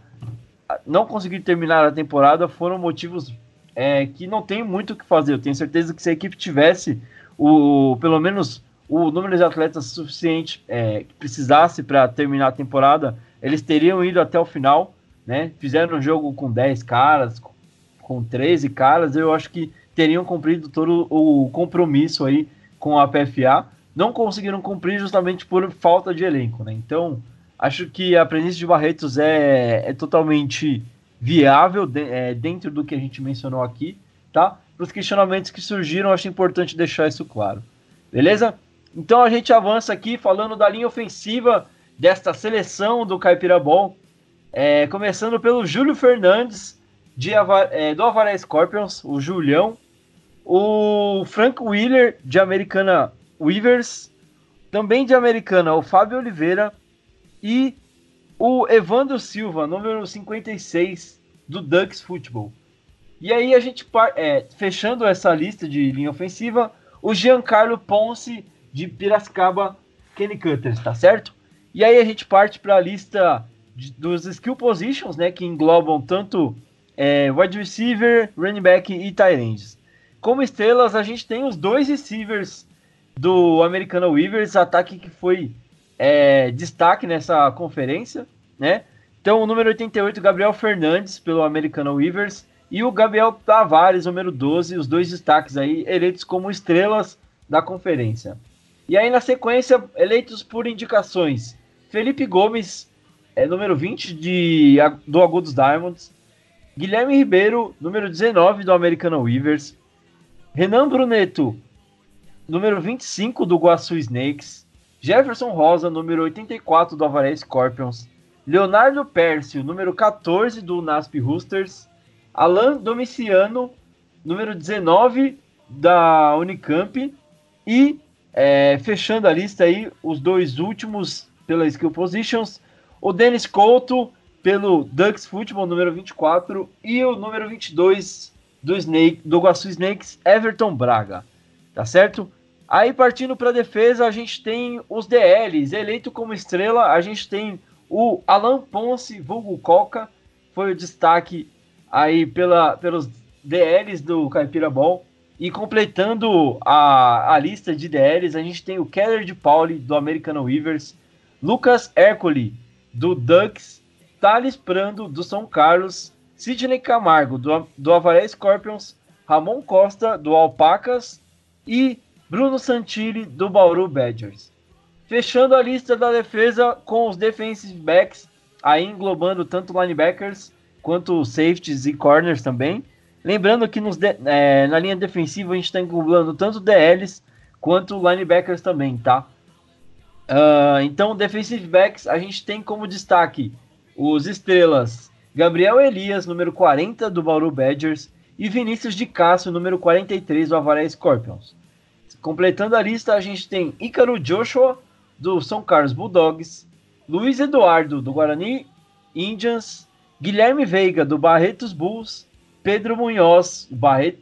a não conseguir terminar a temporada foram motivos é, que não tem muito o que fazer. Eu tenho certeza que se a equipe tivesse o pelo menos o número de atletas suficiente é, que precisasse para terminar a temporada, eles teriam ido até o final, né? Fizeram um jogo com 10 caras, com 13 caras, eu acho que teriam cumprido todo o compromisso aí com a PFA não conseguiram cumprir justamente por falta de elenco, né? Então, acho que a presença de Barretos é, é totalmente viável de, é, dentro do que a gente mencionou aqui, tá? Para os questionamentos que surgiram, acho importante deixar isso claro. Beleza? Então a gente avança aqui falando da linha ofensiva desta seleção do Caipira Ball, é, começando pelo Júlio Fernandes de, é, do Avaré Scorpions, o Julião, o Frank Wheeler de Americana Weavers, também de Americana, o Fábio Oliveira e o Evandro Silva, número 56 do Ducks Football. E aí a gente, é, fechando essa lista de linha ofensiva, o Giancarlo Ponce de Piracicaba Kenny Cutters, tá certo? E aí a gente parte para a lista de, dos skill positions, né, que englobam tanto é, wide receiver, running back e tight ends. Como estrelas, a gente tem os dois receivers do Americano Weavers, ataque que foi é, destaque nessa conferência, né? Então, o número 88, Gabriel Fernandes, pelo Americano Weavers, e o Gabriel Tavares, número 12, os dois destaques aí, eleitos como estrelas da conferência. E aí, na sequência, eleitos por indicações, Felipe Gomes, é, número 20 de, do Agudos Diamonds, Guilherme Ribeiro, número 19 do Americano Weavers, Renan Bruneto, número 25 do Guaçu Snakes, Jefferson Rosa, número 84 do Avaré Scorpions, Leonardo Pércio, número 14 do Nasp Roosters, Alan Domiciano, número 19 da Unicamp. E é, fechando a lista aí, os dois últimos pela Skill Positions, o Denis Couto pelo Ducks Football, número 24, e o número 22 do, Snake, do Guaçu Snakes, Everton Braga. Tá certo? Aí partindo para defesa, a gente tem os DLs, eleito como estrela, a gente tem o Alan Ponce, vulgo Coca, foi o destaque aí pela, pelos DLs do Caipira Ball. E completando a, a lista de DLs, a gente tem o Keller de Pauli, do American Weavers, Lucas Hércole, do Ducks, Thales Prando, do São Carlos, Sidney Camargo, do, do Avaré Scorpions, Ramon Costa, do Alpacas e Bruno Santilli, do Bauru Badgers. Fechando a lista da defesa com os defensive backs, aí englobando tanto linebackers quanto safeties e corners também. Lembrando que nos de, é, na linha defensiva a gente está englobando tanto DLs quanto linebackers também, tá? Uh, então, defensive backs, a gente tem como destaque os estrelas Gabriel Elias, número 40 do Bauru Badgers, e Vinícius de Cássio, número 43 do Avaré Scorpions. Completando a lista, a gente tem Ícaro Joshua, do São Carlos Bulldogs, Luiz Eduardo, do Guarani Indians, Guilherme Veiga, do Barretos Bulls, Pedro Munhoz,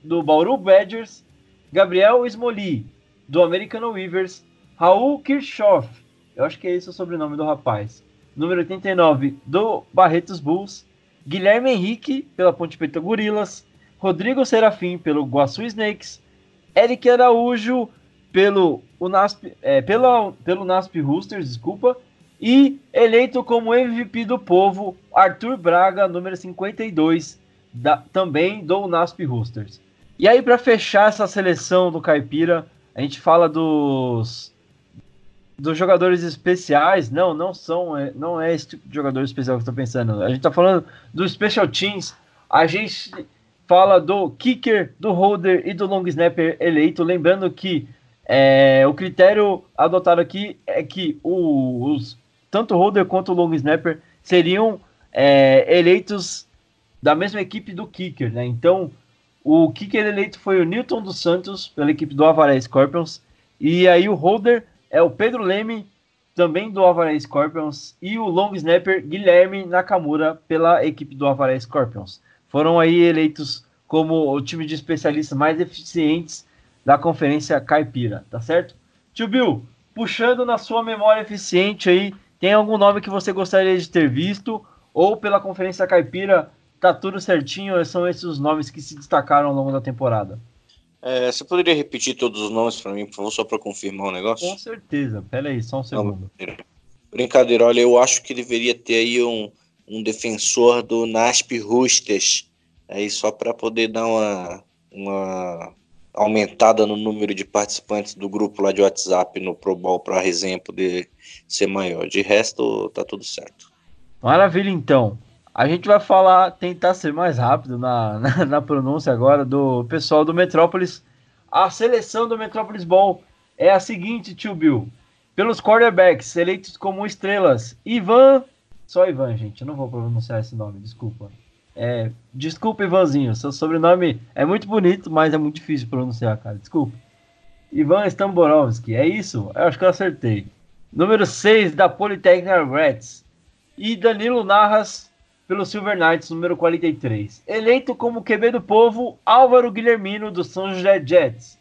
do Bauru Badgers, Gabriel Smoli, do Americano Weavers, Raul Kirchhoff, eu acho que é esse o sobrenome do rapaz, número 89, do Barretos Bulls, Guilherme Henrique, pela Ponte Preta Gorilas, Rodrigo Serafim, pelo Guaçu Snakes, Eric Araújo, pelo, Unasp, é, pela, pelo Nasp Roosters, desculpa, e eleito como MVP do povo, Arthur Braga, número 52, da, também do Nasp Roosters. E aí, para fechar essa seleção do Caipira, a gente fala dos, dos jogadores especiais. Não, não são, é, não é esse tipo de jogador especial que eu estou pensando. A gente está falando dos special teams. A gente fala do kicker, do holder e do long snapper eleito. Lembrando que é, o critério adotado aqui é que os, tanto o holder quanto o long snapper seriam é, eleitos da mesma equipe do kicker, né? Então, o kicker eleito foi o Newton dos Santos pela equipe do Avaré Scorpions e aí o holder é o Pedro Leme também do Avaré Scorpions e o long snapper Guilherme Nakamura pela equipe do Avaré Scorpions. Foram aí eleitos como o time de especialistas mais eficientes da conferência caipira, tá certo? Tio Bill, puxando na sua memória eficiente aí, tem algum nome que você gostaria de ter visto? Ou pela Conferência Caipira, tá tudo certinho? São esses os nomes que se destacaram ao longo da temporada? É, você poderia repetir todos os nomes para mim, por favor, só para confirmar o negócio? Com certeza. Pera aí, só um segundo. Não, brincadeira, olha, eu acho que deveria ter aí um, um defensor do Nasp Roosters, aí só para poder dar uma, uma aumentada no número de participantes do grupo lá de WhatsApp no Pro Bowl para a resenha poder ser maior. De resto, tá tudo certo. Maravilha, então. A gente vai falar, tentar ser mais rápido na, na, na pronúncia agora do pessoal do Metrópolis. A seleção do Metrópolis Ball é a seguinte, tio Bill. Pelos quarterbacks eleitos como estrelas, Ivan. Só Ivan, gente. Eu não vou pronunciar esse nome, desculpa. É, desculpa, Ivanzinho. Seu sobrenome é muito bonito, mas é muito difícil pronunciar, cara. Desculpa. Ivan Stamborovski, é isso? Eu acho que eu acertei. Número 6 da Polytechnic Reds. E Danilo Narras pelo Silver Knights, número 43. Eleito como QB do povo, Álvaro Guilhermino do São José Jets.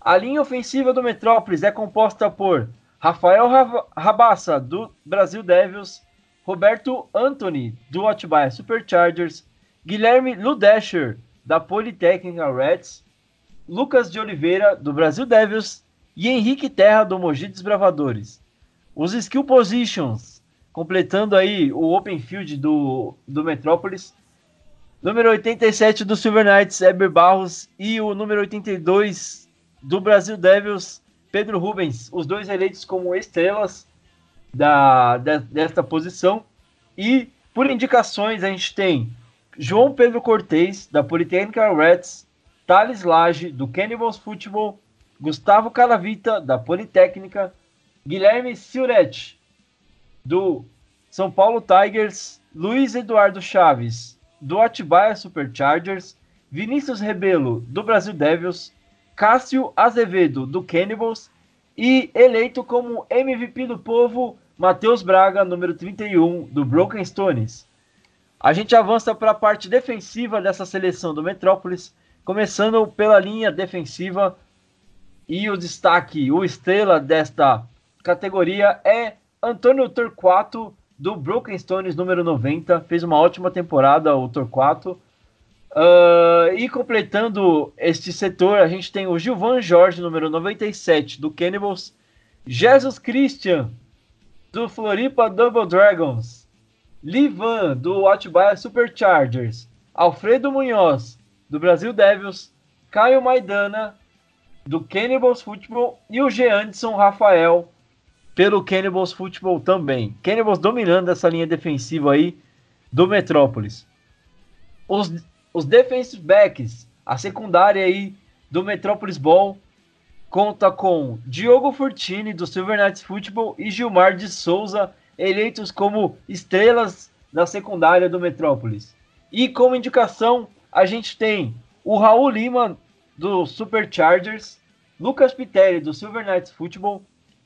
A linha ofensiva do Metrópolis é composta por Rafael Rabassa, do Brasil Devils, Roberto Anthony, do Atibaia Superchargers, Guilherme Ludescher, da Politécnica Reds, Lucas de Oliveira, do Brasil Devils, e Henrique Terra, do Mogi Desbravadores. Os skill positions, completando aí o open field do, do Metrópolis, número 87 do Silver Knights, Eber Barros, e o número 82 do Brasil Devils, Pedro Rubens, os dois eleitos como estrelas da, desta posição. E por indicações, a gente tem João Pedro Cortez, da Politécnica Reds, Thales Lage, do Cannibals Football, Gustavo Calavita, da Politécnica, Guilherme Silretti, do São Paulo Tigers, Luiz Eduardo Chaves, do Atibaia Superchargers, Vinícius Rebelo, do Brasil Devils, Cássio Azevedo, do Cannibals, e eleito como MVP do povo, Matheus Braga, número 31, do Broken Stones. A gente avança para a parte defensiva dessa seleção do Metrópolis, começando pela linha defensiva. E o destaque, o estrela desta categoria é Antônio Torquato, do Broken Stones, número 90. Fez uma ótima temporada, o Torquato. Uh, e completando este setor, a gente tem o Gilvan Jorge, número 97, do Cannibals. Jesus Christian, do Floripa Double Dragons, Livan, do Atibaia Superchargers, Alfredo Munhoz, do Brasil Devils, Caio Maidana, do Cannibals Football e o Geanderson Rafael, pelo Cannibals Football também. Cannibals dominando essa linha defensiva aí do Metrópolis. Os, os defensive backs, a secundária aí do Metrópolis Ball, conta com Diogo Furtini, do Silver Knights Football, e Gilmar de Souza, eleitos como estrelas da secundária do Metrópolis. E como indicação, a gente tem o Raul Lima, do Superchargers, Lucas Pitelli, do Silver Knights Football,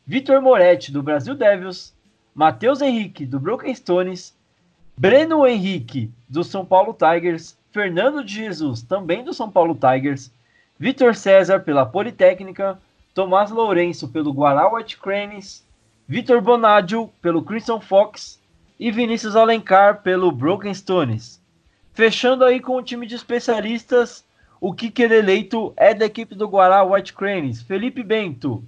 Vitor Moretti, do Brasil Devils, Matheus Henrique, do Broken Stones, Breno Henrique, do São Paulo Tigers, Fernando de Jesus, também do São Paulo Tigers, Vitor César, pela Politécnica, Tomás Lourenço, pelo Guará White Cranes, Vitor Bonadio, pelo Crimson Fox e Vinícius Alencar, pelo Broken Stones. Fechando aí com o time de especialistas, o kicker eleito é da equipe do Guará White Cranes, Felipe Bento,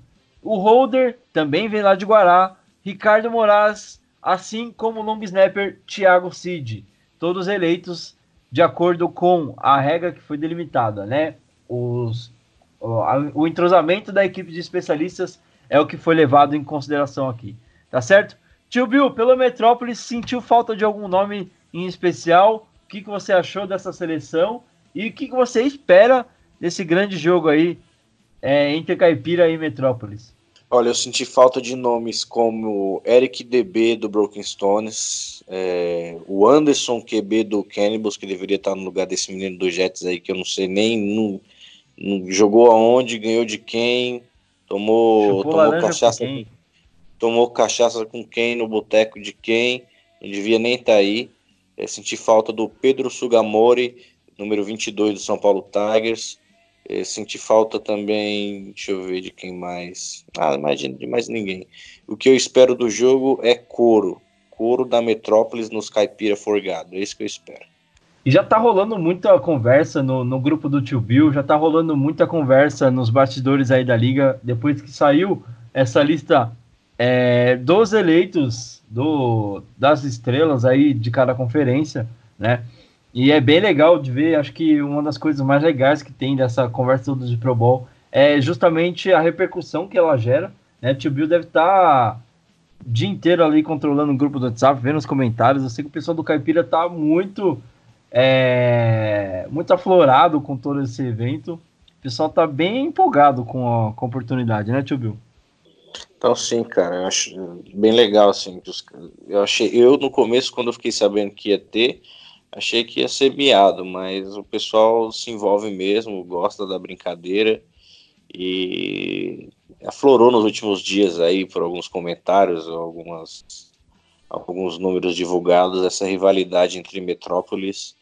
o holder também vem lá de Guará, Ricardo Moraes, assim como o long snapper Thiago Cid, todos eleitos de acordo com a regra que foi delimitada, né? Os, o, a, o entrosamento da equipe de especialistas é o que foi levado em consideração aqui, tá certo? Tio Bill, pelo Metrópolis, sentiu falta de algum nome em especial? O que, que você achou dessa seleção? E o que, que você espera desse grande jogo aí é, entre Caipira e Metrópolis? Olha, eu senti falta de nomes como Eric DB do Broken Stones, é, o Anderson QB do Cannibals, que deveria estar no lugar desse menino do Jets aí, que eu não sei nem jogou aonde, ganhou de quem, tomou, tomou cachaça, quem? tomou cachaça com quem no boteco de quem, não devia nem estar aí. É, senti falta do Pedro Sugamori, número 22 do São Paulo Tigers. É, senti falta também, deixa eu ver de quem mais. Ah, imagina de mais ninguém. O que eu espero do jogo é couro. Couro da Metrópolis nos Caipira Forgado. É isso que eu espero. E já tá rolando muita conversa no, no grupo do Tio Bill, já tá rolando muita conversa nos bastidores aí da liga, depois que saiu essa lista é, dos eleitos do, das estrelas aí de cada conferência, né? E é bem legal de ver, acho que uma das coisas mais legais que tem dessa conversa toda de Pro Bowl é justamente a repercussão que ela gera. Né? Tio Bill deve estar tá o dia inteiro ali controlando o grupo do WhatsApp, vendo os comentários. Eu sei que o pessoal do Caipira tá muito, é, muito aflorado com todo esse evento. O pessoal tá bem empolgado com a, com a oportunidade, né, Tio Bill? Então sim, cara, eu acho bem legal assim. Eu achei, eu no começo quando eu fiquei sabendo que ia ter, achei que ia ser miado, mas o pessoal se envolve mesmo, gosta da brincadeira e aflorou nos últimos dias aí por alguns comentários, algumas alguns números divulgados essa rivalidade entre Metrópolis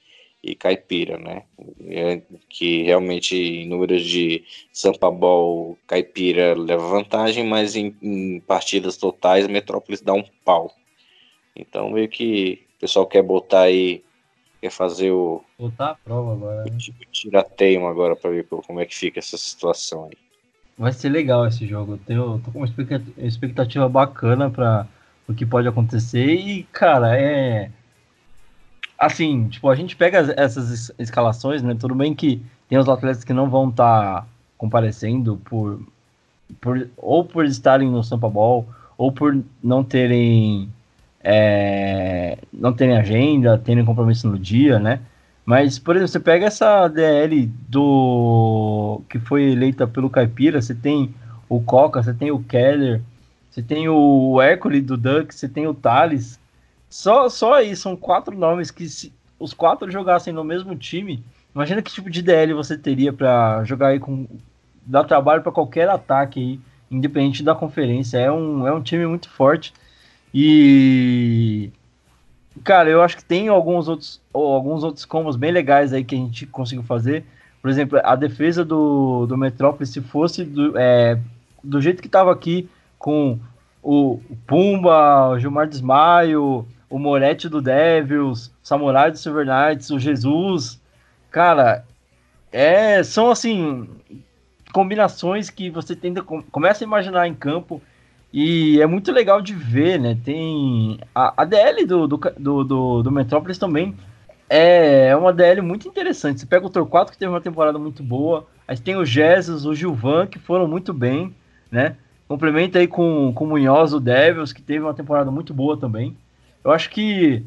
e Caipira, né? É, que realmente em números de Sampa Ball, Caipira leva vantagem, mas em, em partidas totais Metrópolis dá um pau. Então meio que o pessoal quer botar aí quer fazer o. Botar a prova agora. Né? O tirateio agora para ver como é que fica essa situação aí. Vai ser legal esse jogo. Eu tenho, tô com uma expectativa bacana para o que pode acontecer. E, cara, é. Assim, tipo, a gente pega essas escalações, né? Tudo bem que tem os atletas que não vão estar tá comparecendo por, por. ou por estarem no Sampa Ball, ou por não terem é, não terem agenda, terem compromisso no dia, né? Mas, por exemplo, você pega essa DL do que foi eleita pelo Caipira, você tem o Coca, você tem o Keller, você tem o Hércules do Duck, você tem o Thales. Só, só aí, são quatro nomes que se os quatro jogassem no mesmo time, imagina que tipo de DL você teria para jogar aí com dar trabalho para qualquer ataque aí, independente da conferência. É um, é um time muito forte. E cara, eu acho que tem alguns outros alguns outros combos bem legais aí que a gente conseguiu fazer. Por exemplo, a defesa do, do Metrópolis, se fosse do, é, do jeito que estava aqui, com o Pumba, o Gilmar Desmaio, o Moretti do Devils, Samurai do Silver Knights, o Jesus, cara, é, são assim combinações que você tenta começa a imaginar em campo E é muito legal de ver, né? Tem a, a DL do, do, do, do, do Metrópolis também é uma DL muito interessante. Você pega o Torquato, que teve uma temporada muito boa, aí tem o Jesus, o Gilvan, que foram muito bem, né? Complementa aí com, com o Munhoz, o Devils, que teve uma temporada muito boa também. Eu acho que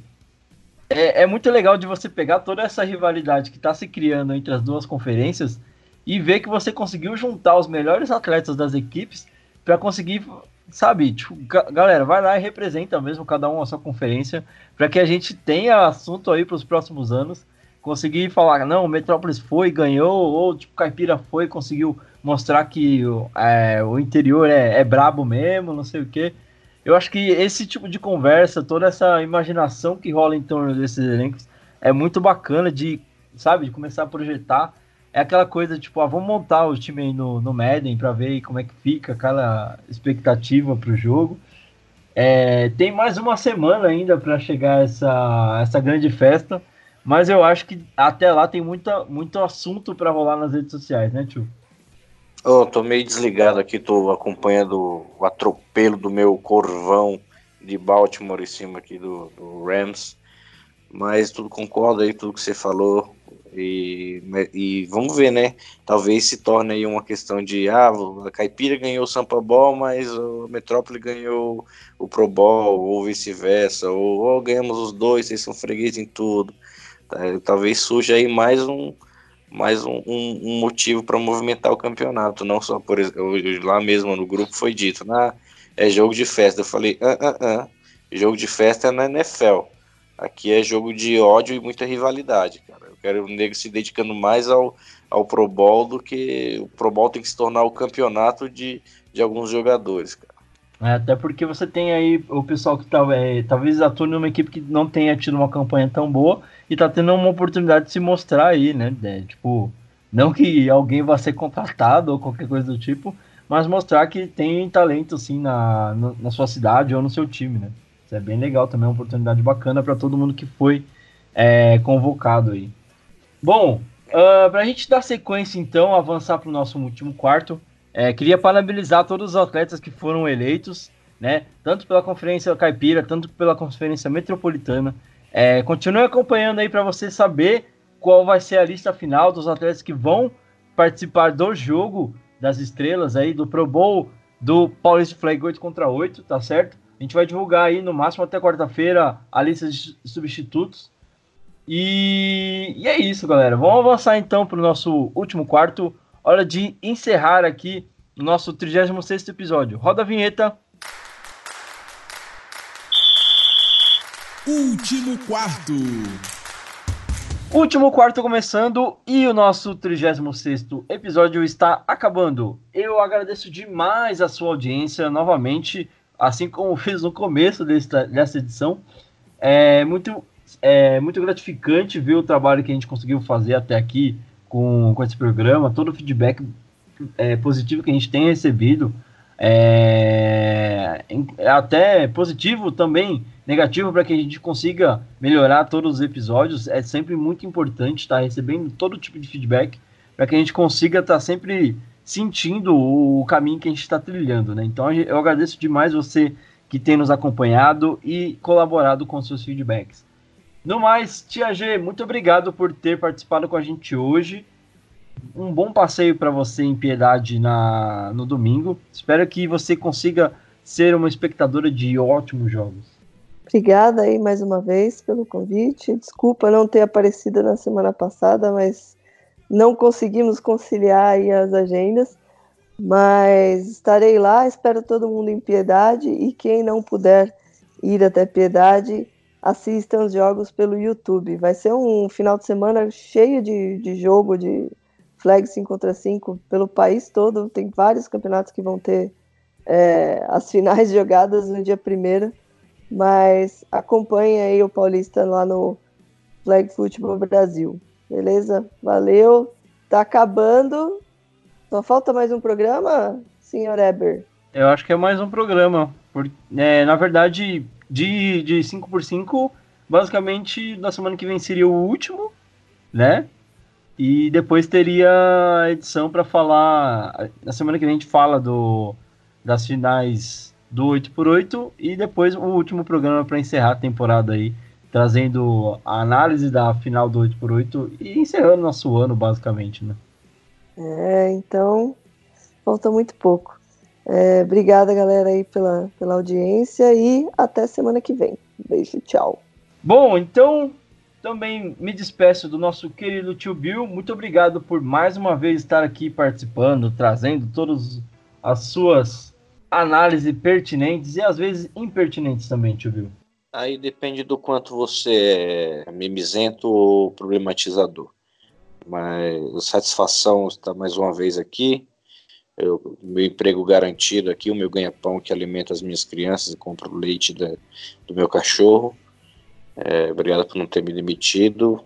é, é muito legal de você pegar toda essa rivalidade que está se criando entre as duas conferências e ver que você conseguiu juntar os melhores atletas das equipes para conseguir, sabe, tipo, galera, vai lá e representa mesmo cada um a sua conferência, para que a gente tenha assunto aí para os próximos anos, conseguir falar, não, Metrópolis foi, ganhou, ou tipo, Caipira foi, conseguiu mostrar que é, o interior é, é brabo mesmo, não sei o que. Eu acho que esse tipo de conversa, toda essa imaginação que rola em torno desses elencos é muito bacana de, sabe, de começar a projetar é aquela coisa, tipo, ah, vamos montar o time aí no, no Madden para ver como é que fica, aquela expectativa para o jogo. É, tem mais uma semana ainda para chegar essa, essa grande festa, mas eu acho que até lá tem muita, muito assunto para rolar nas redes sociais, né, tio? Oh, tô meio desligado aqui, tô acompanhando o atropelo do meu corvão de Baltimore em cima aqui do, do Rams. Mas tudo concordo aí, tudo que você falou. E, e vamos ver, né? Talvez se torne aí uma questão de ah, a Caipira ganhou o Sampa Ball, mas o Metrópole ganhou o Pro Bowl, ou vice-versa, ou, ou, ganhamos os dois, vocês são fregueses em tudo. Tá? Talvez surja aí mais um mais um, um, um motivo para movimentar o campeonato, não só por lá mesmo no grupo foi dito, ah, é jogo de festa. Eu falei, ah, ah, ah, jogo de festa é na NFL. Aqui é jogo de ódio e muita rivalidade, cara. Quero o nego se dedicando mais ao, ao Pro Bowl do que o Pro Bowl tem que se tornar o campeonato de, de alguns jogadores, cara. É, até porque você tem aí o pessoal que tá, é, talvez atue numa equipe que não tenha tido uma campanha tão boa e tá tendo uma oportunidade de se mostrar aí, né? É, tipo, não que alguém vá ser contratado ou qualquer coisa do tipo, mas mostrar que tem talento assim na, na sua cidade ou no seu time, né? Isso é bem legal também, é uma oportunidade bacana para todo mundo que foi é, convocado aí. Bom, uh, ah, para a gente dar sequência então, avançar para o nosso último quarto, é, queria parabenizar todos os atletas que foram eleitos, né? Tanto pela Conferência Caipira, tanto pela Conferência Metropolitana. É, continue acompanhando aí para você saber qual vai ser a lista final dos atletas que vão participar do jogo das estrelas aí, do Pro Bowl do Paulista Flag 8 contra 8, tá certo? A gente vai divulgar aí no máximo até quarta-feira a lista de substitutos. E, e, é isso, galera. Vamos avançar então para o nosso último quarto. Hora de encerrar aqui o nosso 36 episódio. Roda a vinheta. Último quarto. Último quarto começando e o nosso 36 episódio está acabando. Eu agradeço demais a sua audiência novamente assim como fiz no começo desta, dessa edição. É muito, é muito gratificante ver o trabalho que a gente conseguiu fazer até aqui com, com esse programa, todo o feedback é, positivo que a gente tem recebido. É, até positivo também, negativo para que a gente consiga melhorar todos os episódios. É sempre muito importante estar recebendo todo tipo de feedback para que a gente consiga estar sempre sentindo o caminho que a gente está trilhando, né? Então eu agradeço demais você que tem nos acompanhado e colaborado com seus feedbacks. No mais, Tia G, muito obrigado por ter participado com a gente hoje. Um bom passeio para você em Piedade na, no domingo. Espero que você consiga ser uma espectadora de ótimos jogos. Obrigada aí mais uma vez pelo convite. Desculpa não ter aparecido na semana passada, mas não conseguimos conciliar as agendas, mas estarei lá, espero todo mundo em Piedade e quem não puder ir até Piedade, assistam os jogos pelo YouTube. Vai ser um final de semana cheio de, de jogo de flag 5 contra 5 pelo país todo. Tem vários campeonatos que vão ter é, as finais jogadas no dia primeiro, mas acompanhe aí o Paulista lá no Flag Football Brasil. Beleza? Valeu. Tá acabando. Só falta mais um programa, senhor Eber? Eu acho que é mais um programa. Por, é, na verdade, de, de 5x5, basicamente na semana que vem seria o último, né? E depois teria a edição para falar. Na semana que vem a gente fala do, das finais do 8x8 e depois o último programa para encerrar a temporada aí, trazendo a análise da final do 8x8 e encerrando nosso ano, basicamente, né? É, então, falta muito pouco. É, obrigada, galera, aí pela, pela audiência e até semana que vem. Beijo, tchau. Bom, então também me despeço do nosso querido tio Bill. Muito obrigado por mais uma vez estar aqui participando, trazendo todas as suas análises pertinentes e às vezes impertinentes também, tio Bill. Aí depende do quanto você é mimizento ou problematizador. Mas satisfação estar mais uma vez aqui. Eu, meu emprego garantido aqui, o meu ganha-pão que alimenta as minhas crianças e compra o leite da, do meu cachorro. É, obrigado por não ter me demitido.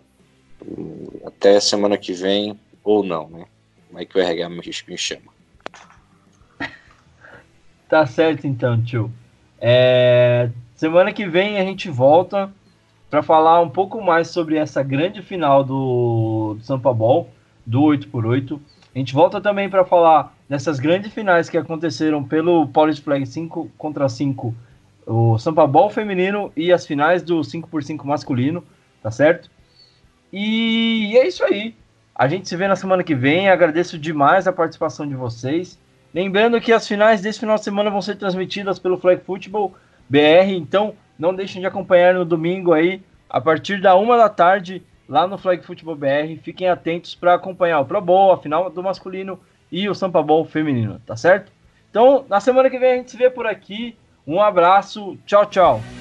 Até semana que vem, ou não, né? Como é que o RH me, me chama? Tá certo então, tio. É, semana que vem a gente volta para falar um pouco mais sobre essa grande final do, do Sampa Ball, do 8x8. A gente volta também para falar dessas grandes finais que aconteceram pelo Polish Flag 5 contra 5 o Sampa Ball feminino e as finais do 5x5 masculino, tá certo? E é isso aí. A gente se vê na semana que vem. Agradeço demais a participação de vocês. Lembrando que as finais desse final de semana vão ser transmitidas pelo Flag Football BR, então não deixem de acompanhar no domingo aí, a partir da uma da tarde, lá no Flag Football BR. Fiquem atentos para acompanhar o Pro Bowl, a final do masculino e o Sampa Bowl feminino, tá certo? Então, na semana que vem a gente se vê por aqui. Um abraço, tchau, tchau.